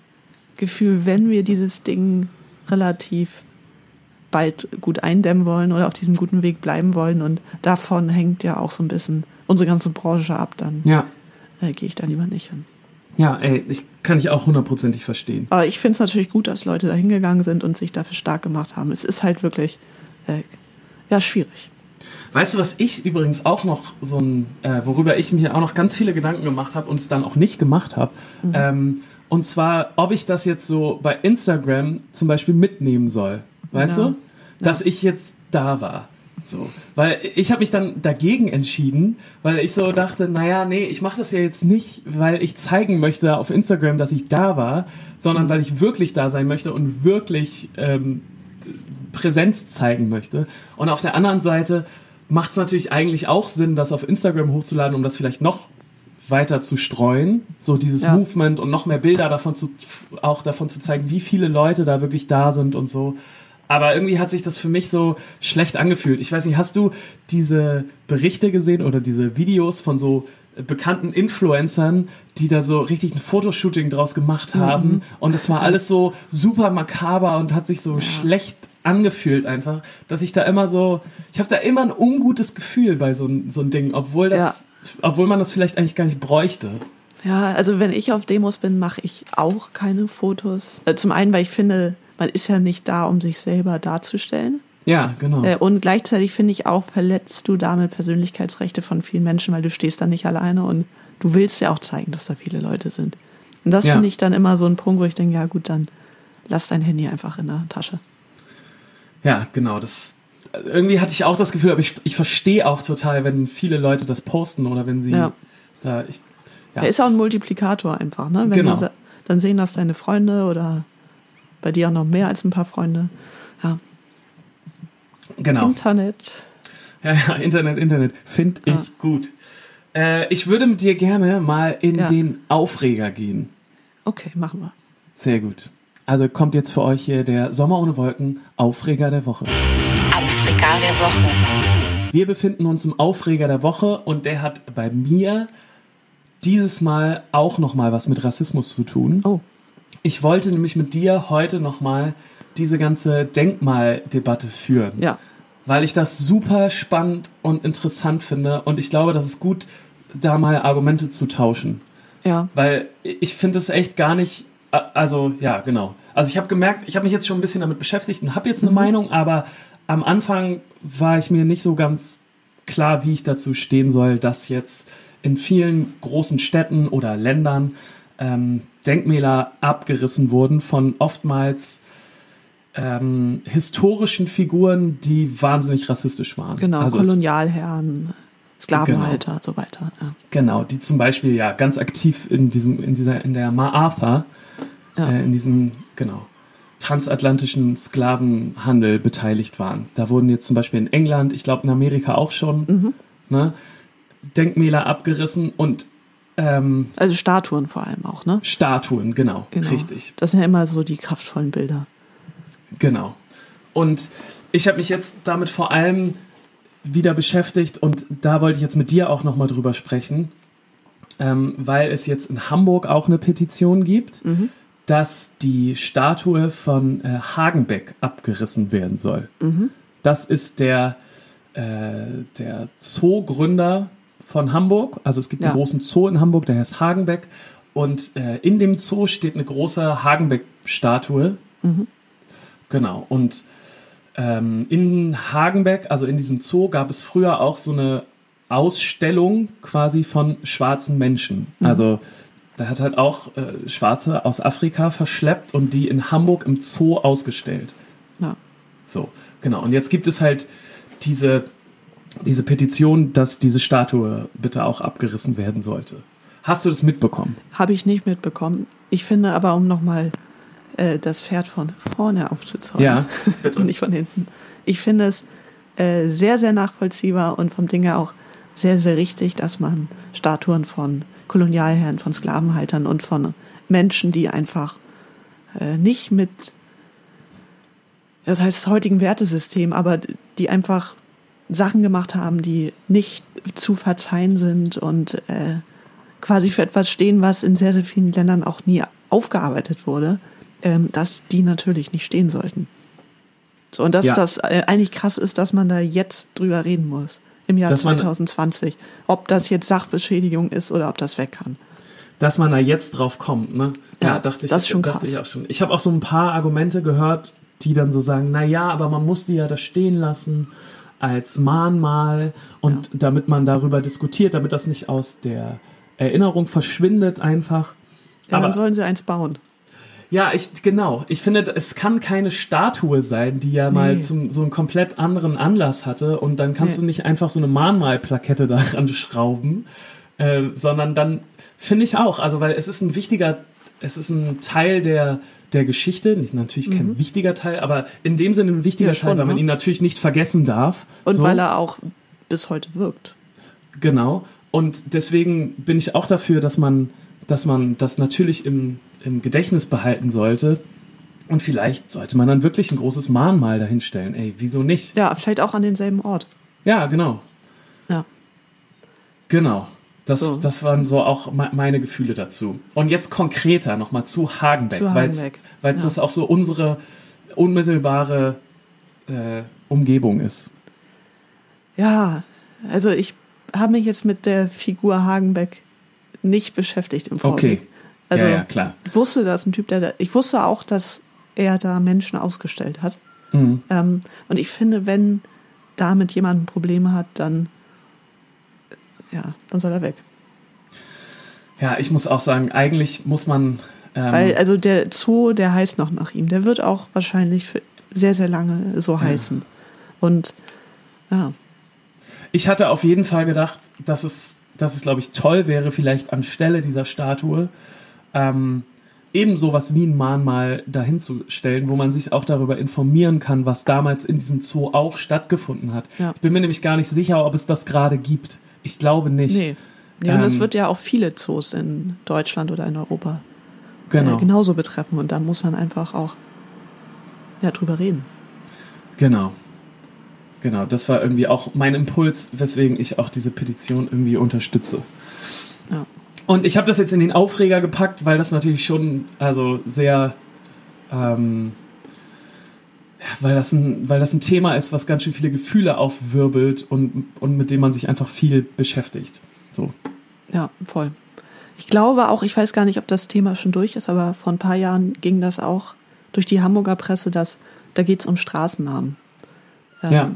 Speaker 3: Gefühl, wenn wir dieses Ding relativ bald gut eindämmen wollen oder auf diesem guten Weg bleiben wollen und davon hängt ja auch so ein bisschen unsere ganze Branche ab, dann
Speaker 2: Ja.
Speaker 3: äh, gehe ich da lieber nicht hin.
Speaker 2: Ja, ey, ich kann ich auch hundertprozentig verstehen.
Speaker 3: Aber ich finde es natürlich gut, dass Leute da hingegangen sind und sich dafür stark gemacht haben. Es ist halt wirklich, äh, ja, schwierig.
Speaker 2: Weißt du, was ich übrigens auch noch so ein, äh, worüber ich mir auch noch ganz viele Gedanken gemacht habe und es dann auch nicht gemacht habe, ähm, und zwar, ob ich das jetzt so bei Instagram zum Beispiel mitnehmen soll. Weißt
Speaker 3: Ja.
Speaker 2: du? Dass ich jetzt da war. So. Weil ich habe mich dann dagegen entschieden, weil ich so dachte, naja, nee, ich mache das ja jetzt nicht, weil ich zeigen möchte auf Instagram, dass ich da war, sondern weil ich wirklich da sein möchte und wirklich ähm, Präsenz zeigen möchte. Und auf der anderen Seite macht es natürlich eigentlich auch Sinn, das auf Instagram hochzuladen, um das vielleicht noch weiter zu streuen, so dieses
Speaker 3: Ja.
Speaker 2: Movement und noch mehr Bilder davon zu, auch davon zu zeigen, wie viele Leute da wirklich da sind und so. Aber irgendwie hat sich das für mich so schlecht angefühlt. Ich weiß nicht, hast du diese Berichte gesehen oder diese Videos von so bekannten Influencern, die da so richtig ein Fotoshooting draus gemacht haben und es war alles so super makaber und hat sich so schlecht angefühlt einfach, dass ich da immer so, ich habe da immer ein ungutes Gefühl bei so, so ein Ding, obwohl das,
Speaker 3: Ja.
Speaker 2: obwohl man das vielleicht eigentlich gar nicht bräuchte.
Speaker 3: Ja, also wenn ich auf Demos bin, mache ich auch keine Fotos. Äh, zum einen, weil ich finde, man ist ja nicht da, um sich selber darzustellen.
Speaker 2: Ja, genau.
Speaker 3: Äh, und gleichzeitig finde ich auch, verletzt du damit Persönlichkeitsrechte von vielen Menschen, weil du stehst da nicht alleine und du willst ja auch zeigen, dass da viele Leute sind. Und das
Speaker 2: Ja.
Speaker 3: finde ich dann immer so ein Punkt, wo ich denke, ja gut, dann lass dein Handy einfach in der Tasche.
Speaker 2: Ja, genau. Das irgendwie hatte ich auch das Gefühl, aber ich, ich verstehe auch total, wenn viele Leute das posten oder wenn sie
Speaker 3: Ja.
Speaker 2: da. Ich, ja.
Speaker 3: Er ist auch ein Multiplikator einfach, ne? Wenn
Speaker 2: Genau.
Speaker 3: du dann sehen das deine Freunde oder bei dir auch noch mehr als ein paar Freunde. Ja,
Speaker 2: genau.
Speaker 3: Internet.
Speaker 2: Ja, ja, Internet, Internet. Finde ich
Speaker 3: Ah.
Speaker 2: gut. Äh, ich würde mit dir gerne mal in
Speaker 3: Ja.
Speaker 2: den Aufreger gehen.
Speaker 3: Okay, machen wir.
Speaker 2: Sehr gut. Also kommt jetzt für euch hier der Sommer ohne Wolken Aufreger der Woche.
Speaker 1: Aufreger der Woche.
Speaker 2: Wir befinden uns im Aufreger der Woche und der hat bei mir dieses Mal auch noch mal was mit Rassismus zu tun.
Speaker 3: Oh,
Speaker 2: Ich wollte nämlich mit dir heute noch mal diese ganze Denkmaldebatte führen.
Speaker 3: ja.
Speaker 2: weil ich das super spannend und interessant finde und ich glaube, das ist gut, da mal Argumente zu tauschen.
Speaker 3: Ja,
Speaker 2: Weil ich finde es echt gar nicht, also ja, genau. Also ich habe gemerkt, ich habe mich jetzt schon ein bisschen damit beschäftigt und habe jetzt eine Meinung, aber am Anfang war ich mir nicht so ganz klar, wie ich dazu stehen soll, dass jetzt in vielen großen Städten oder Ländern ähm, Denkmäler abgerissen wurden von oftmals ähm, historischen Figuren, die wahnsinnig rassistisch waren.
Speaker 3: genau.
Speaker 2: Also
Speaker 3: Kolonialherren, Sklavenhalter, so weiter. Ja.
Speaker 2: Genau, die zum Beispiel ja ganz aktiv in diesem, in dieser, in der MacArthur,
Speaker 3: Ja.
Speaker 2: äh, in diesem, genau, transatlantischen Sklavenhandel beteiligt waren. Da wurden jetzt zum Beispiel in England, ich glaube in Amerika auch schon,
Speaker 3: Mhm.
Speaker 2: ne, Denkmäler abgerissen und ähm,
Speaker 3: Also Statuen vor allem auch, ne?
Speaker 2: Statuen, genau,
Speaker 3: Genau.
Speaker 2: richtig.
Speaker 3: Das sind ja immer so die kraftvollen Bilder.
Speaker 2: Genau. Und ich habe mich jetzt damit vor allem wieder beschäftigt und da wollte ich jetzt mit dir auch nochmal drüber sprechen, ähm, weil es jetzt in Hamburg auch eine Petition gibt, dass die Statue von äh, Hagenbeck abgerissen werden soll. Das ist der, äh, der Zoogründer von Hamburg. Also es gibt
Speaker 3: Ja.
Speaker 2: einen großen Zoo in Hamburg, der heißt Hagenbeck. Und äh, in dem Zoo steht eine große Hagenbeck-Statue. Genau. Und ähm, in Hagenbeck, also in diesem Zoo, gab es früher auch so eine Ausstellung quasi von schwarzen Menschen. Also da hat halt auch äh, Schwarze aus Afrika verschleppt und die in Hamburg im Zoo ausgestellt.
Speaker 3: Ja.
Speaker 2: So, genau. Und jetzt gibt es halt diese, diese Petition, dass diese Statue bitte auch abgerissen werden sollte. Hast du das mitbekommen?
Speaker 3: Habe ich nicht mitbekommen. Ich finde aber, um nochmal äh, das Pferd von vorne aufzuzäumen,
Speaker 2: Ja,
Speaker 3: und nicht von hinten. Ich finde es äh, sehr, sehr nachvollziehbar und vom Ding her auch sehr, sehr richtig, dass man Statuen von Kolonialherren, von Sklavenhaltern und von Menschen, die einfach äh, nicht mit, das heißt heutigen Wertesystem, aber die einfach Sachen gemacht haben, die nicht zu verzeihen sind und äh, quasi für etwas stehen, was in sehr, sehr vielen Ländern auch nie aufgearbeitet wurde, ähm, dass die natürlich nicht stehen sollten. So, und dass
Speaker 2: Ja.
Speaker 3: das äh, eigentlich krass ist, dass man da jetzt drüber reden muss. Im Jahr
Speaker 2: Dass man-
Speaker 3: 2020. Ob das jetzt Sachbeschädigung ist oder ob das weg kann.
Speaker 2: dass man da jetzt drauf kommt, ne?
Speaker 3: Ja,
Speaker 2: dachte ich,
Speaker 3: das ist schon
Speaker 2: dachte
Speaker 3: krass.
Speaker 2: ich auch schon. Ich habe auch so ein paar Argumente gehört, die dann so sagen, na ja, aber man muss die ja da stehen lassen als Mahnmal und damit man darüber diskutiert, damit das nicht aus der Erinnerung verschwindet einfach.
Speaker 3: Ja,
Speaker 2: aber
Speaker 3: dann sollen sie eins bauen.
Speaker 2: ja, ich genau. Ich finde, es kann keine Statue sein, die ja mal
Speaker 3: Nee.
Speaker 2: zum, so einen komplett anderen Anlass hatte und dann kannst
Speaker 3: Nee.
Speaker 2: du nicht einfach so eine Mahnmalplakette daran schrauben, äh, sondern dann finde ich auch, also weil es ist ein wichtiger, es ist ein Teil der der Geschichte, nicht natürlich kein wichtiger Teil, aber in dem Sinne ein wichtiger
Speaker 3: Mhm. Ja, schon,
Speaker 2: Teil, weil man
Speaker 3: ne?
Speaker 2: ihn natürlich nicht vergessen darf.
Speaker 3: Und
Speaker 2: So.
Speaker 3: weil er auch bis heute wirkt.
Speaker 2: Genau. Und deswegen bin ich auch dafür, dass man, dass man das natürlich im, im Gedächtnis behalten sollte. Und vielleicht sollte man dann wirklich ein großes Mahnmal dahinstellen. Ey, wieso nicht?
Speaker 3: Ja, vielleicht auch an denselben Ort.
Speaker 2: Ja, genau.
Speaker 3: Ja.
Speaker 2: Genau. Das,
Speaker 3: So.
Speaker 2: das waren so auch me- meine Gefühle dazu. Und jetzt konkreter nochmal zu Hagenbeck.
Speaker 3: Zu Hagenbeck,
Speaker 2: Weil
Speaker 3: ja.
Speaker 2: das auch so unsere unmittelbare äh, Umgebung ist.
Speaker 3: Ja, also ich habe mich jetzt mit der Figur Hagenbeck nicht beschäftigt im Vorfeld.
Speaker 2: Okay.
Speaker 3: Also
Speaker 2: ja, ja, klar.
Speaker 3: ich wusste, dass ein Typ, der da, ich wusste auch, dass er da Menschen ausgestellt hat.
Speaker 2: Mhm.
Speaker 3: Ähm, und ich finde, wenn damit jemand ein Problem hat, dann ja, dann soll er weg.
Speaker 2: Ja, ich muss auch sagen, eigentlich muss man. Ähm,
Speaker 3: Weil, also der Zoo, der heißt noch nach ihm. Der wird auch wahrscheinlich für sehr, sehr lange so heißen. Und ja,
Speaker 2: Ich hatte auf jeden Fall gedacht, dass es, dass es glaube ich, toll wäre, vielleicht anstelle dieser Statue ähm, eben sowas wie ein Mahnmal dahinzustellen, wo man sich auch darüber informieren kann, was damals in diesem Zoo auch stattgefunden hat.
Speaker 3: Ja.
Speaker 2: Ich bin mir nämlich gar nicht sicher, ob es das gerade gibt. Ich glaube nicht.
Speaker 3: nee. nee und es
Speaker 2: Ähm,
Speaker 3: wird ja auch viele Zoos in Deutschland oder in Europa
Speaker 2: Genau.
Speaker 3: äh, genauso betreffen. Und da muss man einfach auch ja, drüber reden.
Speaker 2: Genau. Genau, das war irgendwie auch mein Impuls, weswegen ich auch diese Petition irgendwie unterstütze.
Speaker 3: Ja.
Speaker 2: Und ich habe das jetzt in den Aufreger gepackt, weil das natürlich schon also sehr, ähm, weil das ein, weil das ein Thema ist, was ganz schön viele Gefühle aufwirbelt und, und mit dem man sich einfach viel beschäftigt. So.
Speaker 3: Ja, voll. Ich glaube auch, ich weiß gar nicht, ob das Thema schon durch ist, aber vor ein paar Jahren ging das auch durch die Hamburger Presse, dass da geht es um Straßennamen. Ähm,
Speaker 2: Ja.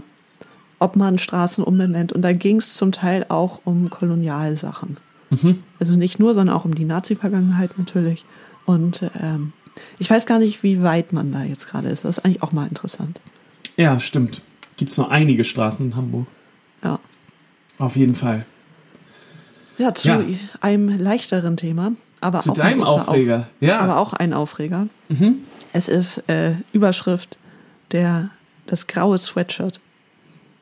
Speaker 3: Ob man Straßen umbenennt. Und da ging es zum Teil auch um Kolonialsachen.
Speaker 2: Mhm.
Speaker 3: Also nicht nur, sondern auch um die Nazi-Vergangenheit natürlich. Und ähm, ich weiß gar nicht, wie weit man da jetzt gerade ist. Das ist eigentlich auch mal interessant.
Speaker 2: Ja, stimmt. Gibt es noch einige Straßen in Hamburg.
Speaker 3: Ja.
Speaker 2: Auf jeden Fall.
Speaker 3: Ja, zu
Speaker 2: Ja.
Speaker 3: einem leichteren Thema. Aber
Speaker 2: Zu
Speaker 3: auch ein
Speaker 2: deinem
Speaker 3: großer Auf-
Speaker 2: Aufreger. ja.
Speaker 3: aber auch ein Aufreger.
Speaker 2: Mhm.
Speaker 3: Es ist äh, Überschrift der das graue Sweatshirt.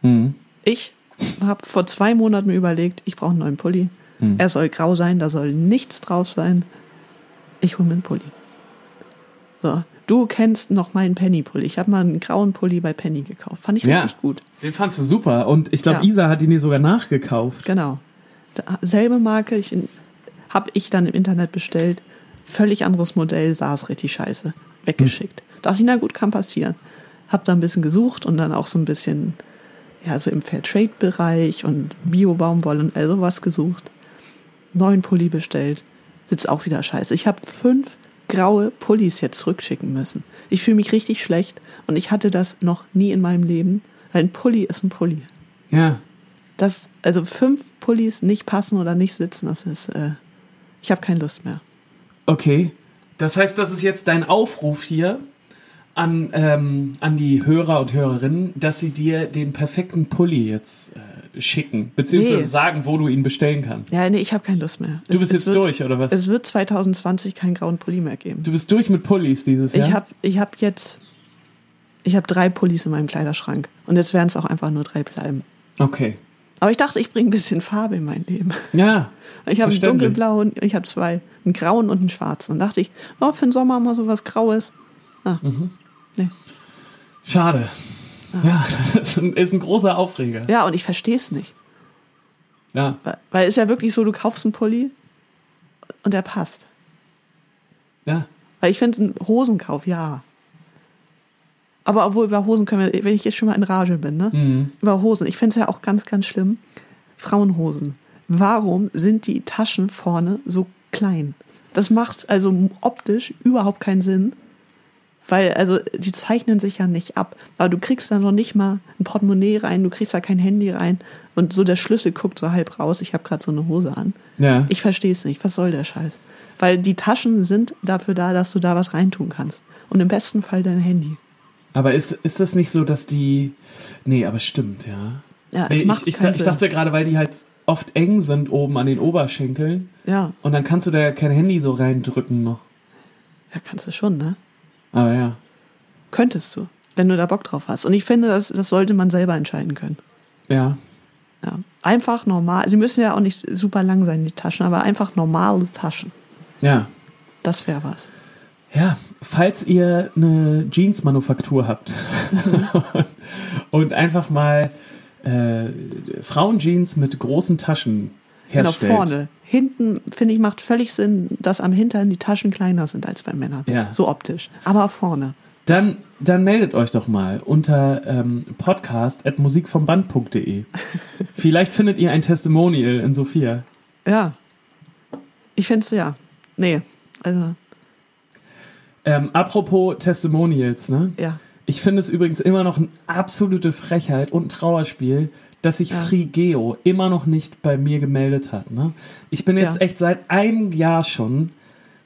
Speaker 2: Mhm.
Speaker 3: Ich habe vor zwei Monaten überlegt, ich brauche einen neuen Pulli.
Speaker 2: Mhm.
Speaker 3: Er soll grau sein, da soll nichts drauf sein. Ich hole mir einen Pulli. So, du kennst noch meinen Penny-Pulli. Ich habe mal einen grauen Pulli bei Penny gekauft. Fand ich
Speaker 2: Ja.
Speaker 3: richtig gut.
Speaker 2: Den fandst du super. Und ich glaube,
Speaker 3: Ja.
Speaker 2: Isa hat ihn dir sogar nachgekauft.
Speaker 3: Genau. Da, selbe Marke, ich habe ich dann im Internet bestellt. Völlig anderes Modell, saß richtig scheiße. Weggeschickt. Dachte ich, na gut, kann passieren. Hab da ein bisschen gesucht und dann auch so ein bisschen, ja, so im Fairtrade-Bereich und Bio-Baumwolle und all sowas gesucht. Neuen Pulli bestellt. Sitzt auch wieder scheiße. Ich habe fünf graue Pullis jetzt zurückschicken müssen. Ich fühle mich richtig schlecht und ich hatte das noch nie in meinem Leben. Weil ein Pulli ist ein Pulli
Speaker 2: Ja.
Speaker 3: dass also fünf Pullis nicht passen oder nicht sitzen, das ist, äh, ich habe keine Lust mehr.
Speaker 2: Okay. Das heißt, das ist jetzt dein Aufruf hier an, ähm, an die Hörer und Hörerinnen, dass sie dir den perfekten Pulli jetzt äh, schicken, beziehungsweise
Speaker 3: Nee.
Speaker 2: sagen, wo du ihn bestellen kannst.
Speaker 3: Ja, nee, ich habe keine Lust mehr.
Speaker 2: Du bist jetzt durch, oder was?
Speaker 3: Es wird 2020 keinen grauen Pulli mehr geben.
Speaker 2: Du bist durch mit Pullis dieses Jahr?
Speaker 3: Ich habe ich hab jetzt, ich habe drei Pullis in meinem Kleiderschrank und jetzt werden es auch einfach nur drei bleiben.
Speaker 2: Okay.
Speaker 3: Aber ich dachte, ich bringe ein bisschen Farbe in mein Leben.
Speaker 2: Ja.
Speaker 3: Ich habe einen dunkelblauen, ich habe zwei, einen grauen und einen schwarzen. Und dachte ich, oh, für den Sommer mal so was Graues. Ah,
Speaker 2: Mhm.
Speaker 3: Nee.
Speaker 2: Schade. Ja, das ist ein, großer Aufreger.
Speaker 3: Ja, und ich verstehe es nicht.
Speaker 2: Ja.
Speaker 3: Weil- Weil es ist ja wirklich so, du kaufst einen Pulli und der passt.
Speaker 2: Ja.
Speaker 3: Weil ich finde, ein Hosenkauf, ja. Aber obwohl über Hosen können wir, wenn ich jetzt schon mal in Rage bin, ne?
Speaker 2: Mhm.
Speaker 3: Über Hosen. Ich finde es ja auch ganz, ganz schlimm. Frauenhosen. Warum sind die Taschen vorne so klein? Das macht also optisch überhaupt keinen Sinn. Weil, also, die zeichnen sich ja nicht ab. Aber du kriegst da noch nicht mal ein Portemonnaie rein, du kriegst da kein Handy rein. Und so der Schlüssel guckt so halb raus. Ich habe gerade so eine Hose an.
Speaker 2: Ja.
Speaker 3: Ich verstehe es nicht. Was soll der Scheiß? Weil die Taschen sind dafür da, dass du da was reintun kannst. Und im besten Fall dein Handy.
Speaker 2: Aber ist, ist das nicht so, dass die. Nee, aber stimmt, ja.
Speaker 3: Ja, es
Speaker 2: Nee,
Speaker 3: macht
Speaker 2: ich, ich, ich dachte gerade, weil die halt oft eng sind oben an den Oberschenkeln.
Speaker 3: Ja,
Speaker 2: Und dann kannst du da kein Handy so reindrücken noch.
Speaker 3: ja, kannst du schon, ne?
Speaker 2: Aber ja.
Speaker 3: Könntest du, wenn du da Bock drauf hast. Und ich finde, das, das sollte man selber entscheiden können.
Speaker 2: Ja.
Speaker 3: Ja. Einfach normal. Sie müssen ja auch nicht super lang sein, die Taschen, aber einfach normale Taschen.
Speaker 2: Ja.
Speaker 3: Das wäre was.
Speaker 2: Ja, falls ihr eine Jeans-Manufaktur habt und einfach mal äh, Frauenjeans mit großen Taschen
Speaker 3: Genau,
Speaker 2: herstellt.
Speaker 3: vorne. Hinten, finde ich, macht völlig Sinn, dass am Hintern die Taschen kleiner sind als bei Männern.
Speaker 2: Ja.
Speaker 3: So optisch. Aber vorne.
Speaker 2: Dann, dann meldet euch doch mal unter ähm, podcast.musikvomband.de. Vielleicht findet ihr ein Testimonial in Sophia.
Speaker 3: Ja. Ich finde es ja. Nee. Also,
Speaker 2: Ähm, apropos Testimonials, ne?
Speaker 3: ja.
Speaker 2: Ich finde es übrigens immer noch eine absolute Frechheit und ein Trauerspiel, dass sich
Speaker 3: Ja.
Speaker 2: Frigeo immer noch nicht bei mir gemeldet hat. Ne? Ich bin jetzt
Speaker 3: Ja.
Speaker 2: echt seit einem Jahr schon,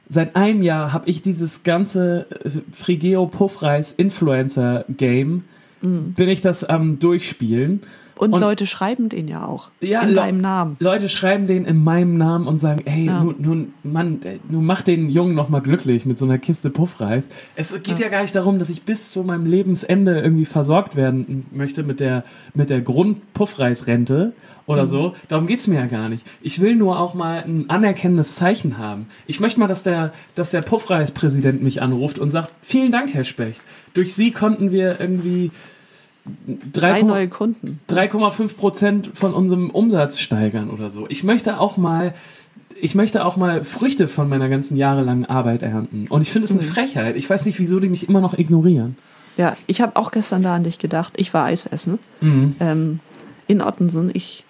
Speaker 2: seit einem Jahr habe ich dieses ganze äh, Frigeo Puffreis Influencer Game, bin ich das am Durchspielen.
Speaker 3: Und,
Speaker 2: Und-
Speaker 3: Leute schreiben den ja auch.
Speaker 2: Ja,
Speaker 3: in
Speaker 2: Le-
Speaker 3: deinem Namen.
Speaker 2: Leute schreiben den in meinem Namen und sagen, ey,
Speaker 3: Ja.
Speaker 2: nun, nun, Mann, nun mach den Jungen noch mal glücklich mit so einer Kiste Puffreis. Es geht ja. gar nicht darum, dass ich bis zu meinem Lebensende irgendwie versorgt werden möchte mit der, mit der Grund-Puffreisrente oder
Speaker 3: Mhm.
Speaker 2: so. Darum geht's mir ja gar nicht. Ich will nur auch mal ein anerkennendes Zeichen haben. Ich möchte mal, dass der, dass der Puffreispräsident mich anruft und sagt, vielen Dank, Herr Specht. Durch Sie konnten wir irgendwie
Speaker 3: Drei
Speaker 2: 3,5
Speaker 3: neue Kunden.
Speaker 2: 3,5 Prozent von unserem Umsatz steigern oder so. Ich möchte auch mal, ich möchte auch mal Früchte von meiner ganzen jahrelangen Arbeit ernten. Und ich finde es eine Frechheit. Ich weiß nicht, wieso die mich immer noch ignorieren.
Speaker 3: Ja, ich habe auch gestern da an dich gedacht. Ich war Eis essen.
Speaker 2: Mhm.
Speaker 3: Ähm, in Ottensen. Ich,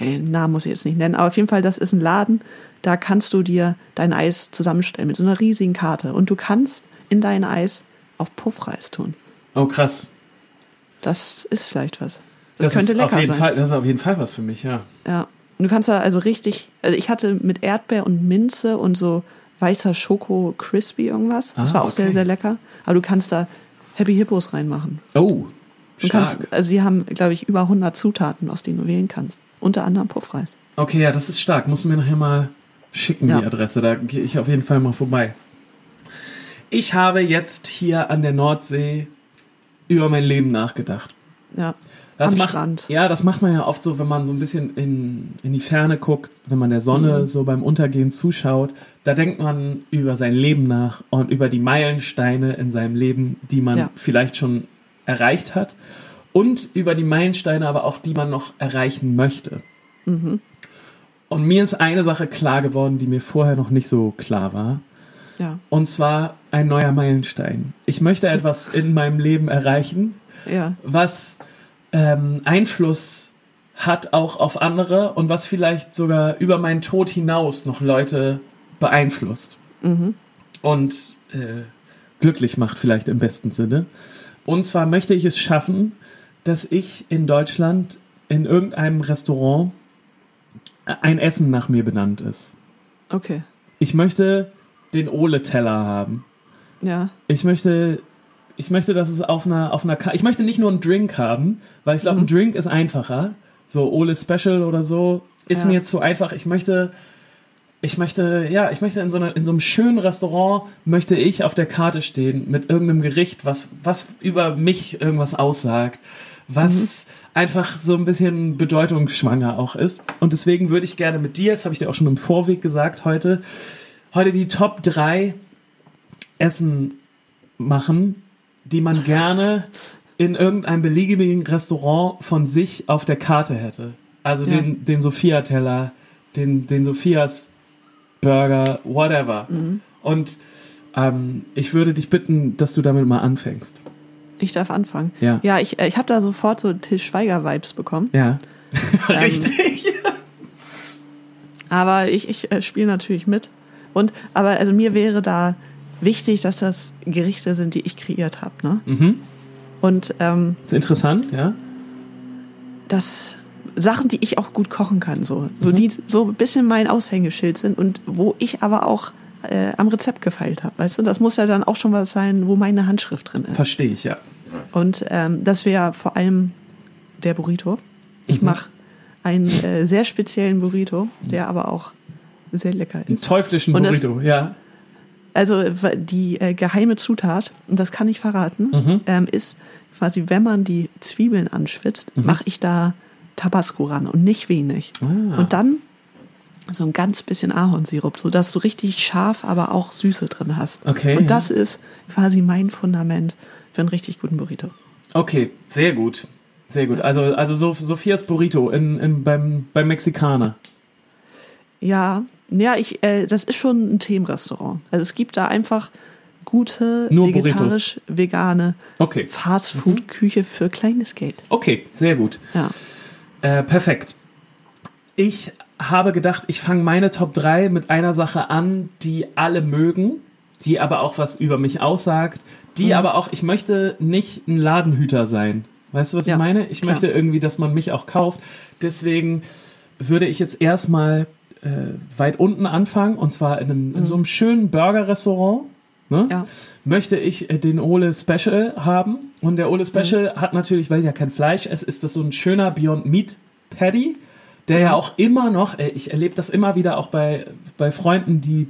Speaker 3: den Namen muss ich jetzt nicht nennen, aber auf jeden Fall, das ist ein Laden. Da kannst du dir dein Eis zusammenstellen mit so einer riesigen Karte. Und du kannst in dein Eis auch Puffreis tun.
Speaker 2: Oh, krass.
Speaker 3: Das ist vielleicht was. Das, könnte
Speaker 2: ist
Speaker 3: lecker
Speaker 2: auf jeden
Speaker 3: sein.
Speaker 2: Fall, das ist auf jeden Fall was für mich, ja.
Speaker 3: Ja. Und du kannst da also richtig, also ich hatte mit Erdbeer und Minze und so weißer Schoko Crispy irgendwas. Das
Speaker 2: Ah,
Speaker 3: war auch sehr,
Speaker 2: okay.
Speaker 3: sehr lecker. Aber du kannst da Happy Hippos reinmachen.
Speaker 2: Oh,
Speaker 3: Du
Speaker 2: stark.
Speaker 3: kannst, also sie haben, glaube ich, über 100 Zutaten, aus denen du wählen kannst. Unter anderem Puffreis.
Speaker 2: Okay, ja, das ist stark. Musst du mir nachher mal schicken,
Speaker 3: Ja.
Speaker 2: die Adresse. Da gehe ich auf jeden Fall mal vorbei. Ich habe jetzt hier an der Nordsee über mein Leben nachgedacht.
Speaker 3: Ja.
Speaker 2: Das
Speaker 3: Am
Speaker 2: macht,
Speaker 3: Strand.
Speaker 2: Ja, das macht man ja oft so, wenn man so ein bisschen in, in die Ferne guckt, wenn man der Sonne
Speaker 3: Mhm.
Speaker 2: so beim Untergehen zuschaut. Da denkt man über sein Leben nach und über die Meilensteine in seinem Leben, die man
Speaker 3: Ja.
Speaker 2: vielleicht schon erreicht hat. Und über die Meilensteine aber auch, die man noch erreichen möchte.
Speaker 3: Mhm.
Speaker 2: Und mir ist eine Sache klar geworden, die mir vorher noch nicht so klar war.
Speaker 3: Ja.
Speaker 2: Und zwar ein neuer Meilenstein. Ich möchte etwas in meinem Leben erreichen,
Speaker 3: Ja.
Speaker 2: was ähm, Einfluss hat auch auf andere und was vielleicht sogar über meinen Tod hinaus noch Leute beeinflusst und äh, glücklich macht vielleicht im besten Sinne. Und zwar möchte ich es schaffen, dass ich in Deutschland in irgendeinem Restaurant ein Essen nach mir benannt ist.
Speaker 3: Okay.
Speaker 2: Ich möchte den Ole-Teller haben.
Speaker 3: Ja.
Speaker 2: Ich möchte, ich möchte, dass es auf einer, auf einer, Ka ich möchte nicht nur einen Drink haben, weil ich glaube, ein Drink ist einfacher. So Ole Special oder so ist
Speaker 3: Ja.
Speaker 2: mir zu einfach. Ich möchte, ich möchte, ja, ich möchte in so, einer, in so einem schönen Restaurant möchte ich auf der Karte stehen mit irgendeinem Gericht, was, was über mich irgendwas aussagt, was einfach so ein bisschen bedeutungsschwanger auch ist. Und deswegen würde ich gerne mit dir, das habe ich dir auch schon im Vorweg gesagt heute, heute die Top 3 Essen machen, die man gerne in irgendeinem beliebigen Restaurant von sich auf der Karte hätte. Also
Speaker 3: Ja.
Speaker 2: den, den Sophia-Teller, den, den Sophias Burger, whatever. Und Ähm, ich würde dich bitten, dass du damit mal anfängst.
Speaker 3: Ich darf anfangen.
Speaker 2: Ja.
Speaker 3: Ja, ich, äh, ich habe da sofort so Till Schweiger-Vibes bekommen.
Speaker 2: Ja. Richtig.
Speaker 3: Aber ich, ich äh, spiele natürlich mit. Und, aber also mir wäre da wichtig, dass das Gerichte sind, die ich kreiert habe. Ne?
Speaker 2: Mhm.
Speaker 3: Und ähm,
Speaker 2: ist interessant, ja.
Speaker 3: das Sachen, die ich auch gut kochen kann, so, so
Speaker 2: Mhm.
Speaker 3: die so ein bisschen mein Aushängeschild sind und wo ich aber auch äh, am Rezept gefeilt habe, weißt du? Das muss ja dann auch schon was sein, wo meine Handschrift drin ist.
Speaker 2: Verstehe ich, ja.
Speaker 3: Und ähm, das wäre vor allem der Burrito. Ich
Speaker 2: Mhm.
Speaker 3: mache einen äh, sehr speziellen Burrito, der aber auch sehr lecker
Speaker 2: Einen
Speaker 3: ist.
Speaker 2: teuflischen
Speaker 3: Und das-
Speaker 2: Burrito, ja.
Speaker 3: Also die äh, geheime Zutat, und das kann ich verraten,
Speaker 2: Mhm.
Speaker 3: ähm, ist quasi, wenn man die Zwiebeln anschwitzt,
Speaker 2: Mhm.
Speaker 3: mache ich da Tabasco ran und nicht wenig.
Speaker 2: Ah.
Speaker 3: Und dann so ein ganz bisschen Ahornsirup, sodass du richtig scharf, aber auch Süße drin hast.
Speaker 2: Okay,
Speaker 3: Und
Speaker 2: ja.
Speaker 3: das ist quasi mein Fundament für einen richtig guten Burrito.
Speaker 2: Okay, sehr gut. Sehr gut. Also, also so, Sophias Burrito in, in, beim, beim Mexikaner.
Speaker 3: Ja, ja, ich, äh, das ist schon ein Themenrestaurant. Also es gibt da einfach gute
Speaker 2: Nur
Speaker 3: vegetarisch vegane
Speaker 2: Okay.
Speaker 3: Fastfood-Küche für kleines Geld.
Speaker 2: Okay, sehr gut.
Speaker 3: Ja.
Speaker 2: Äh, perfekt. Ich habe gedacht, ich fange meine Top 3 mit einer Sache an, die alle mögen, die aber auch was über mich aussagt, die
Speaker 3: Mhm.
Speaker 2: aber auch, ich möchte nicht ein Ladenhüter sein. Weißt du, was
Speaker 3: Ja,
Speaker 2: ich meine? Ich
Speaker 3: klar.
Speaker 2: möchte irgendwie, dass man mich auch kauft. Deswegen würde ich jetzt erstmal äh, weit unten anfangen, und zwar in, einem, in so einem schönen Burger-Restaurant. Ne?
Speaker 3: Mhm. Ja.
Speaker 2: möchte ich äh, den Ole Special haben. Und der Ole Special
Speaker 3: Mhm.
Speaker 2: hat natürlich, weil ja kein Fleisch ist, ist das so ein schöner Beyond Meat Patty, der ja auch immer noch, äh, ich erlebe das immer wieder auch bei, bei Freunden, die,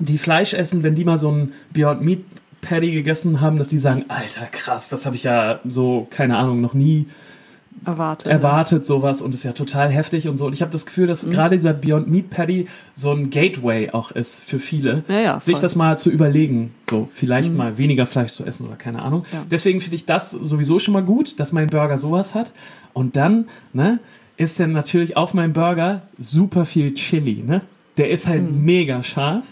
Speaker 2: die Fleisch essen, wenn die mal so ein Beyond Meat Patty gegessen haben, dass die sagen, alter krass, das habe ich ja so, keine Ahnung, noch nie
Speaker 3: Erwartet.
Speaker 2: erwartet sowas und ist ja total heftig und so. Und ich habe das Gefühl,
Speaker 3: Mhm.
Speaker 2: dass gerade dieser Beyond Meat Patty so ein Gateway auch ist für viele,
Speaker 3: Ja, ja,
Speaker 2: sich.
Speaker 3: Mhm.
Speaker 2: das mal zu überlegen, so vielleicht mal weniger Fleisch zu essen oder keine Ahnung.
Speaker 3: Ja.
Speaker 2: Deswegen finde ich das sowieso schon mal gut, dass mein Burger sowas hat. Und dann, ne, ist dann natürlich auf meinem Burger super viel Chili, ne? Der ist halt
Speaker 3: Mhm.
Speaker 2: mega scharf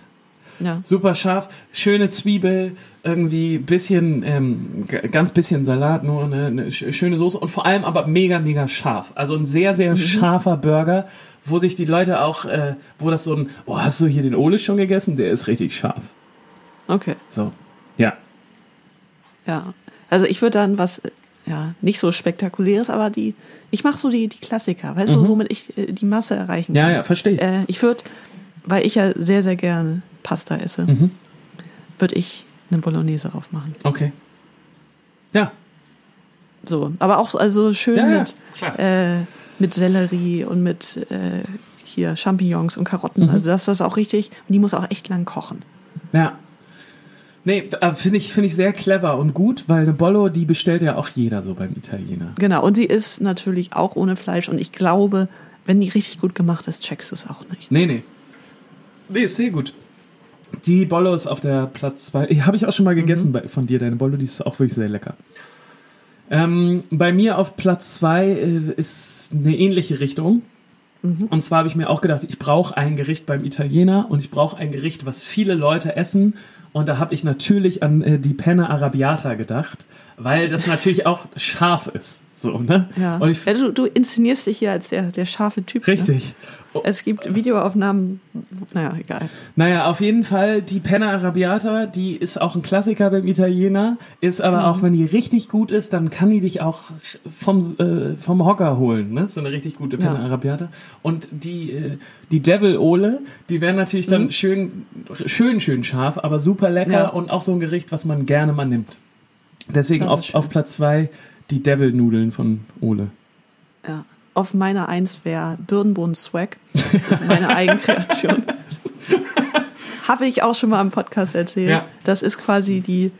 Speaker 3: Ja.
Speaker 2: super scharf, schöne Zwiebel, irgendwie bisschen, ähm, ganz bisschen Salat, nur eine, eine sch- schöne Soße und vor allem aber mega, mega scharf. Also ein sehr, sehr scharfer Burger, wo sich die Leute auch, äh, wo das so ein, oh, hast du hier den Ole schon gegessen? Der ist richtig scharf.
Speaker 3: Okay.
Speaker 2: So, ja.
Speaker 3: Ja. Also ich würde dann was, äh, ja, nicht so spektakuläres, aber die, ich mache so die, die Klassiker, weißt du, womit ich äh, die Masse erreichen
Speaker 2: Mhm. Ja,
Speaker 3: kann.
Speaker 2: ja, verstehe.
Speaker 3: Äh, ich würde, weil ich ja sehr, sehr gerne Pasta esse,
Speaker 2: Mhm.
Speaker 3: würde ich eine Bolognese aufmachen.
Speaker 2: Okay. Ja,
Speaker 3: So, aber auch so- also schön
Speaker 2: Ja, ja,
Speaker 3: mit,
Speaker 2: klar.
Speaker 3: äh, mit Sellerie und mit äh, hier Champignons und Karotten.
Speaker 2: Mhm.
Speaker 3: Also das ist auch richtig. Und die muss auch echt lang kochen.
Speaker 2: ja. Nee, äh, finde ich, finde ich sehr clever und gut, weil eine Bollo, die bestellt ja auch jeder so beim Italiener.
Speaker 3: Genau. Und sie ist natürlich auch ohne Fleisch. Und ich glaube, wenn die richtig gut gemacht ist, checkst du es auch nicht.
Speaker 2: Nee, nee. Nee, ist sehr gut. Die Bollo ist auf der Platz 2. Habe ich auch schon mal gegessen bei, von dir, deine Bollo, die ist auch wirklich sehr lecker. Ähm, bei mir auf Platz 2 äh, ist eine ähnliche Richtung. Und zwar habe ich mir auch gedacht, ich brauche ein Gericht beim Italiener und ich brauche ein Gericht, was viele Leute essen. Und da habe ich natürlich an äh, die Penne Arrabbiata gedacht, weil das natürlich auch scharf ist. So, ne?
Speaker 3: Ja.
Speaker 2: Und ich,
Speaker 3: ja du, du inszenierst dich hier als der, der scharfe Typ. Ne?
Speaker 2: richtig.
Speaker 3: Es gibt Videoaufnahmen. Naja, egal.
Speaker 2: Naja, auf jeden Fall, die Penna Arrabbiata, die ist auch ein Klassiker beim Italiener, ist aber auch, wenn die richtig gut ist, dann kann die dich auch vom, äh, vom Hocker holen, ne? So eine richtig gute Penna
Speaker 3: Ja.
Speaker 2: Arrabbiata. Und die, äh, die Devil Ole, die wären natürlich dann schön, schön, schön scharf, aber super lecker
Speaker 3: Ja.
Speaker 2: und auch so ein Gericht, was man gerne mal nimmt. Deswegen auf, auf Platz zwei die Devil-Nudeln von Ole.
Speaker 3: Ja. Auf meiner Eins wäre Birnenbohnen Swag. Das ist meine Eigenkreation. Habe ich auch schon mal im Podcast erzählt.
Speaker 2: Ja.
Speaker 3: Das ist quasi die,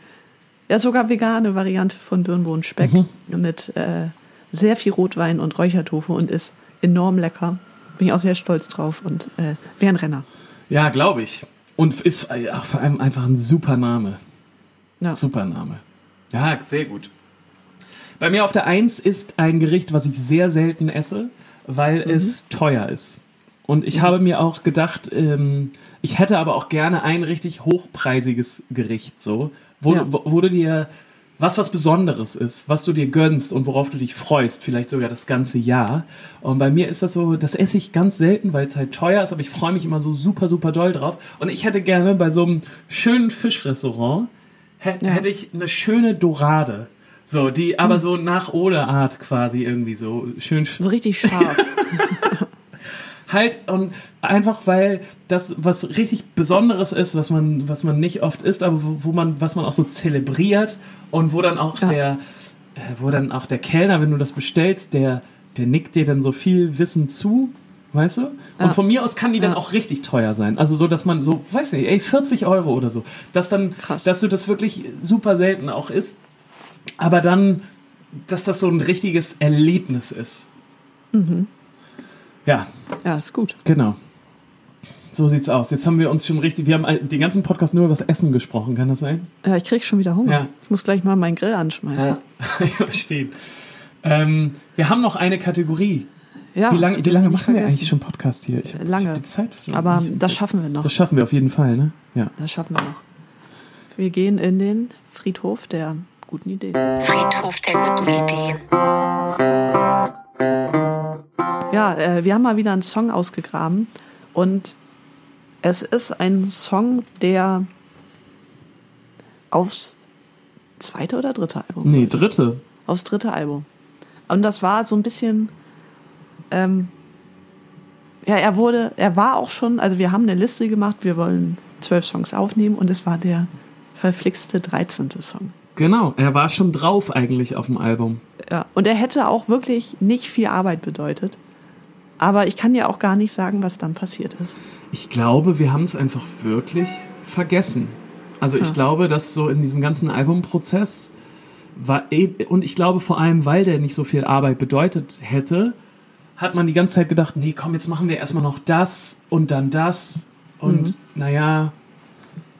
Speaker 3: ja sogar vegane Variante von Birnenbohnen-Speck mit äh, sehr viel Rotwein und Räuchertofu und ist enorm lecker. Bin ich auch sehr stolz drauf und äh, wäre ein Renner.
Speaker 2: Ja, glaube ich. Und ist äh, auch vor allem einfach ein super Name.
Speaker 3: Ja.
Speaker 2: Super Name. Ja, sehr gut. Bei mir auf der Eins ist ein Gericht, was ich sehr selten esse, weil
Speaker 3: Mhm.
Speaker 2: es teuer ist. Und ich habe mir auch gedacht, ähm, ich hätte aber auch gerne ein richtig hochpreisiges Gericht, so, wo,
Speaker 3: Ja.
Speaker 2: wo, wo du dir was was Besonderes ist, was du dir gönnst und worauf du dich freust, vielleicht sogar das ganze Jahr. Und bei mir ist das so, das esse ich ganz selten, weil es halt teuer ist, aber ich freue mich immer so super, super doll drauf. Und ich hätte gerne bei so einem schönen Fischrestaurant, hä-
Speaker 3: Ja.
Speaker 2: hätte ich eine schöne Dorade. So, die aber so nach Ole-Art quasi irgendwie so schön
Speaker 3: So richtig scharf.
Speaker 2: halt und einfach weil das was richtig Besonderes ist, was man was man nicht oft isst, aber wo, wo man was man auch so zelebriert und wo dann auch
Speaker 3: Ja.
Speaker 2: der äh, wo dann auch der Kellner, wenn du das bestellst, der der nickt dir dann so viel Wissen zu, weißt du? Und
Speaker 3: Ja.
Speaker 2: von mir aus kann die dann
Speaker 3: Ja.
Speaker 2: auch richtig teuer sein. Also so, dass man so, weiß nicht, ey, 40 Euro oder so. Dass dann,
Speaker 3: Krass.
Speaker 2: dass du das wirklich super selten auch isst, aber dann, dass das so ein richtiges Erlebnis ist.
Speaker 3: Mhm.
Speaker 2: Ja,
Speaker 3: ja, ist gut.
Speaker 2: Genau. So sieht's aus. Jetzt haben wir uns schon richtig, wir haben den ganzen Podcast nur über das Essen gesprochen, kann das sein?
Speaker 3: Ja, ich krieg schon wieder Hunger.
Speaker 2: Ja.
Speaker 3: Ich muss gleich mal meinen Grill anschmeißen.
Speaker 2: ich verstehe. Ähm, wir haben noch eine Kategorie.
Speaker 3: Ja,
Speaker 2: wie lange,
Speaker 3: die
Speaker 2: wie lange
Speaker 3: wir
Speaker 2: machen wir
Speaker 3: nicht
Speaker 2: eigentlich schon Podcast hier? Ich
Speaker 3: Lange.
Speaker 2: Ich die Zeit
Speaker 3: Aber
Speaker 2: nicht-
Speaker 3: das schaffen wir noch.
Speaker 2: das schaffen wir auf jeden Fall, ne? Ja.
Speaker 3: Das schaffen wir noch. Wir gehen in den Friedhof der guten Ideen.
Speaker 1: Friedhof der guten Ideen.
Speaker 3: Ja, äh, wir haben mal wieder einen Song ausgegraben und es ist ein Song, der aufs zweite oder dritte Album
Speaker 2: Nee, dritte.
Speaker 3: aufs dritte Album. Und das war so ein bisschen, ähm, ja, er wurde, er war auch schon, also wir haben eine Liste gemacht, wir wollen zwölf Songs aufnehmen und es war der verflixte 13. Song.
Speaker 2: Genau, er war schon drauf eigentlich auf dem Album.
Speaker 3: Ja, und er hätte auch wirklich nicht viel Arbeit bedeutet. Aber ich kann dir auch gar nicht sagen, was dann passiert ist.
Speaker 2: Ich glaube, wir haben es einfach wirklich vergessen. Also ich
Speaker 3: Ja.
Speaker 2: glaube, dass so in diesem ganzen Albumprozess war eh- und ich glaube vor allem, weil der nicht so viel Arbeit bedeutet hätte, hat man die ganze Zeit gedacht, nee, komm, jetzt machen wir erstmal noch das und dann das und
Speaker 3: Mhm.
Speaker 2: naja,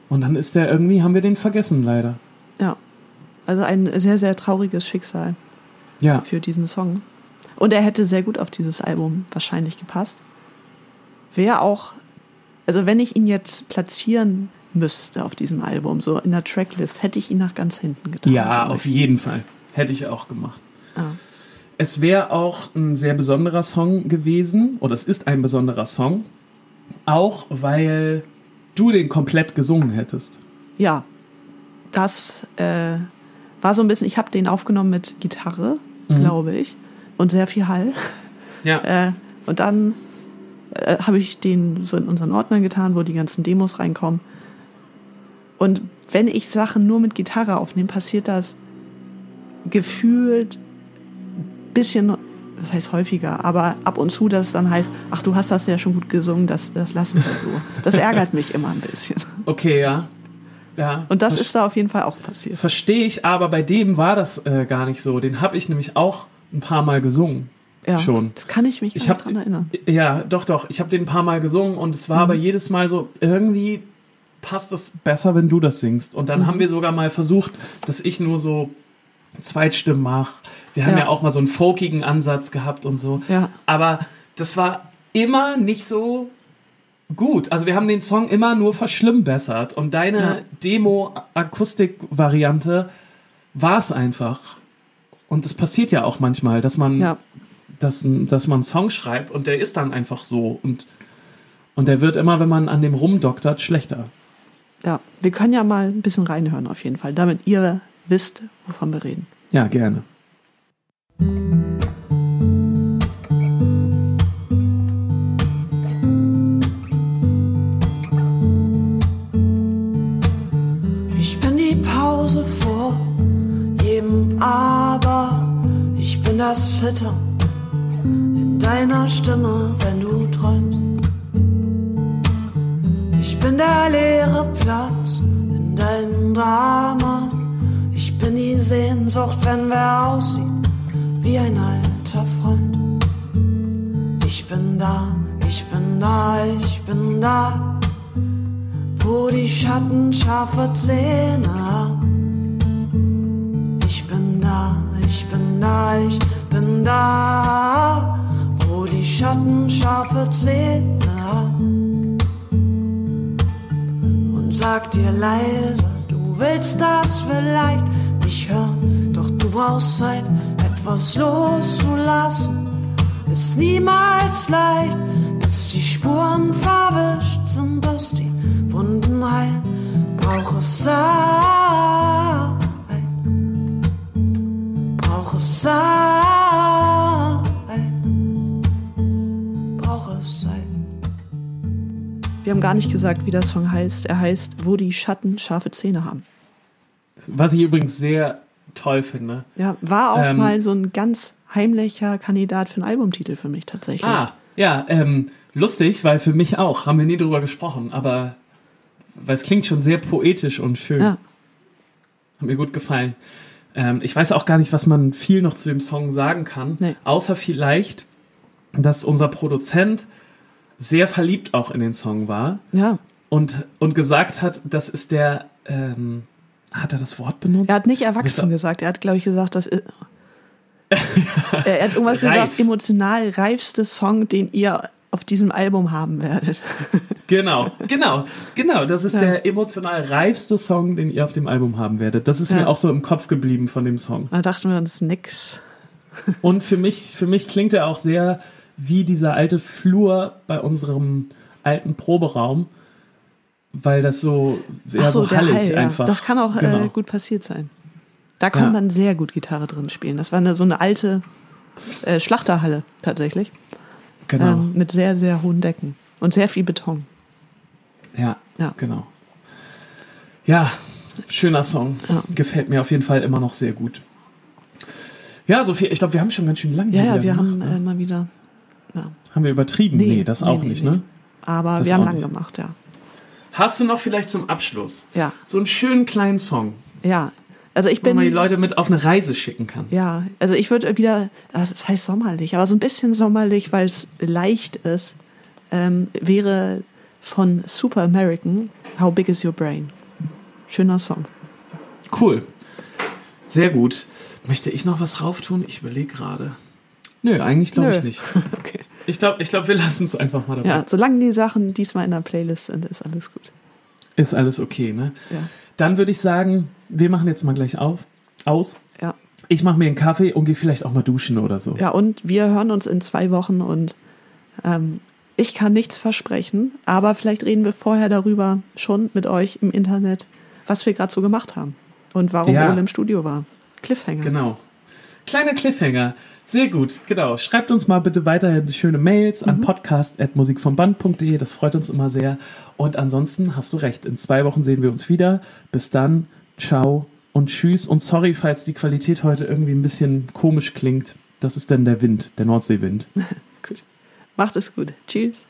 Speaker 2: und dann ist der irgendwie, haben wir den vergessen leider.
Speaker 3: Ja. Also ein sehr, sehr trauriges Schicksal
Speaker 2: Ja,
Speaker 3: für diesen Song. Und er hätte sehr gut auf dieses Album wahrscheinlich gepasst. Wäre auch, also wenn ich ihn jetzt platzieren müsste auf diesem Album, so in der Tracklist, hätte ich ihn nach ganz hinten getan.
Speaker 2: ja, auf jeden Fall. Hätte ich auch gemacht.
Speaker 3: Ja.
Speaker 2: Es wäre auch ein sehr besonderer Song gewesen, oder es ist ein besonderer Song, auch weil du den komplett gesungen hättest.
Speaker 3: Ja, das äh, war so ein bisschen, ich habe den aufgenommen mit Gitarre,
Speaker 2: Mhm.
Speaker 3: glaube ich, und sehr viel Hall.
Speaker 2: Ja.
Speaker 3: Äh, und dann äh, habe ich den so in unseren Ordner getan, wo die ganzen Demos reinkommen. Und wenn ich Sachen nur mit Gitarre aufnehme, passiert das gefühlt bisschen, das heißt häufiger, aber ab und zu, dass es dann heißt, ach, du hast das ja schon gut gesungen, das, das lassen wir so. Das ärgert mich immer ein bisschen.
Speaker 2: Okay, ja. Ja.
Speaker 3: Und das ist da auf jeden Fall auch passiert.
Speaker 2: Verstehe ich, aber bei dem war das äh, gar nicht so. Den habe ich nämlich auch ein paar Mal gesungen.
Speaker 3: Ja,
Speaker 2: Schon.
Speaker 3: Das kann ich mich
Speaker 2: Ich
Speaker 3: gar
Speaker 2: habe
Speaker 3: nicht dran erinnern.
Speaker 2: Ja, doch, doch. Ich habe den ein paar Mal gesungen und es war aber jedes Mal so, irgendwie passt es besser, wenn du das singst. Und dann haben wir sogar mal versucht, dass ich nur so Zweitstimmen mache. Wir haben ja.
Speaker 3: Ja.
Speaker 2: auch mal so einen folkigen Ansatz gehabt und so.
Speaker 3: Ja.
Speaker 2: Aber das war immer nicht so gut. Also wir haben den Song immer nur verschlimmbessert. Und deine
Speaker 3: Ja.
Speaker 2: Demo-Akustik-Variante war es einfach. Und das passiert ja auch manchmal, dass man
Speaker 3: Ja,
Speaker 2: dass, dass man einen Song schreibt und der ist dann einfach so und, und der wird immer, wenn man an dem rumdoktert, schlechter.
Speaker 3: ja. Wir können ja mal ein bisschen reinhören auf jeden Fall, damit ihr wisst, wovon wir reden.
Speaker 2: Ja, gerne.
Speaker 4: Ich bin die Pause vor jedem Aber. Ich bin das Zittern in deiner Stimme, wenn du träumst. Ich bin der leere Platz in deinem Drama. Ich bin die Sehnsucht, wenn wer aussieht wie ein alter Freund. Ich bin da, ich bin da, ich bin da wo die Schatten scharfe Zähne haben. Ich bin da, ich bin da, ich bin da, wo die Schatten scharfe Zähne haben und sag dir leise, du willst das vielleicht nicht hören, doch du brauchst Zeit, etwas loszulassen. Ist niemals leicht, bis die Spuren verwischt sind, aus die Wunden heilen, braucht es Zeit, braucht es Zeit, braucht es Zeit.
Speaker 3: Wir haben gar nicht gesagt, wie der Song heißt. Er heißt, wo die Schatten scharfe Zähne haben.
Speaker 2: Was ich übrigens sehr toll finde.
Speaker 3: Ja, war auch
Speaker 2: Ähm,
Speaker 3: mal so ein ganz heimlicher Kandidat für einen Albumtitel für mich tatsächlich.
Speaker 2: Ah, ja, ähm, lustig, weil für mich auch, haben wir nie drüber gesprochen, aber weil es klingt schon sehr poetisch und schön.
Speaker 3: Ja.
Speaker 2: Hat mir gut gefallen. Ähm, ich weiß auch gar nicht, was man viel noch zu dem Song sagen kann,
Speaker 3: Nee.
Speaker 2: außer vielleicht, dass unser Produzent sehr verliebt auch in den Song war
Speaker 3: ja.
Speaker 2: und, und gesagt hat, das ist der, ähm, hat er das Wort benutzt?
Speaker 3: Er hat nicht erwachsen gesagt. Er hat, glaube ich, gesagt, dass. er er hat irgendwas
Speaker 2: Reif.
Speaker 3: gesagt, emotional reifste Song, den ihr auf diesem Album haben werdet.
Speaker 2: Genau, genau, genau. Das ist
Speaker 3: Ja.
Speaker 2: der emotional reifste Song, den ihr auf dem Album haben werdet. Das ist
Speaker 3: Ja.
Speaker 2: mir auch so im Kopf geblieben von dem Song.
Speaker 3: Da dachten wir uns nix.
Speaker 2: Und für mich, für mich klingt er auch sehr wie dieser alte Flur bei unserem alten Proberaum, weil das so, ja,
Speaker 3: Ach so,
Speaker 2: so
Speaker 3: der
Speaker 2: hallig
Speaker 3: Hall, ja.
Speaker 2: einfach.
Speaker 3: Das kann auch
Speaker 2: Genau.
Speaker 3: äh, gut passiert sein. Da kann
Speaker 2: Ja.
Speaker 3: man sehr gut Gitarre drin spielen. Das war eine, so eine alte äh, Schlachterhalle tatsächlich.
Speaker 2: Genau.
Speaker 3: Ähm, mit sehr, sehr hohen Decken und sehr viel Beton.
Speaker 2: ja,
Speaker 3: Ja.
Speaker 2: genau. Ja, schöner Song.
Speaker 3: Ja.
Speaker 2: Gefällt mir auf jeden Fall immer noch sehr gut. Ja, Sophie, ich glaube, wir haben schon ganz schön lange
Speaker 3: Ja, ja, wir
Speaker 2: gemacht,
Speaker 3: haben
Speaker 2: ne?
Speaker 3: äh, mal wieder. Ja.
Speaker 2: Haben wir übertrieben? Nee, das auch
Speaker 3: nee,
Speaker 2: nicht,
Speaker 3: nee.
Speaker 2: ne?
Speaker 3: Aber
Speaker 2: Das
Speaker 3: wir haben lang
Speaker 2: nicht.
Speaker 3: gemacht, ja.
Speaker 2: Hast du noch vielleicht zum Abschluss
Speaker 3: Ja,
Speaker 2: so einen schönen kleinen Song,
Speaker 3: ja. Also ich
Speaker 2: wo man die
Speaker 3: bin.
Speaker 2: Leute mit auf eine Reise schicken kann?
Speaker 3: Ja, also ich würde wieder, das heißt sommerlich, aber so ein bisschen sommerlich, weil es leicht ist, ähm, wäre von Super American, How Big Is Your Brain? Schöner Song.
Speaker 2: Cool. Sehr gut. Möchte ich noch was rauf tun? Ich überlege gerade. Nö, eigentlich glaube ich nicht.
Speaker 3: Okay.
Speaker 2: Ich glaube, ich glaub, wir lassen es einfach mal dabei.
Speaker 3: Ja, solange die Sachen diesmal in der Playlist sind, ist alles gut.
Speaker 2: Ist alles okay, ne?
Speaker 3: Ja,
Speaker 2: Dann würde ich sagen, wir machen jetzt mal gleich auf, aus.
Speaker 3: ja.
Speaker 2: Ich mache mir einen Kaffee und gehe vielleicht auch mal duschen oder so.
Speaker 3: Ja, und wir hören uns in zwei Wochen und ähm, ich kann nichts versprechen, aber vielleicht reden wir vorher darüber schon mit euch im Internet, was wir gerade so gemacht haben und warum
Speaker 2: Ja.
Speaker 3: Ole im Studio war. Cliffhanger.
Speaker 2: Genau. Kleiner Cliffhanger. Sehr gut, genau. Schreibt uns mal bitte weiterhin schöne Mails
Speaker 3: Mhm.
Speaker 2: an podcast.musikvomband.de. Das freut uns immer sehr. Und ansonsten hast du recht. In zwei Wochen sehen wir uns wieder. Bis dann. Ciao und tschüss. Und sorry, falls die Qualität heute irgendwie ein bisschen komisch klingt. Das ist dann der Wind, der Nordseewind.
Speaker 3: Gut. Macht es gut. Tschüss.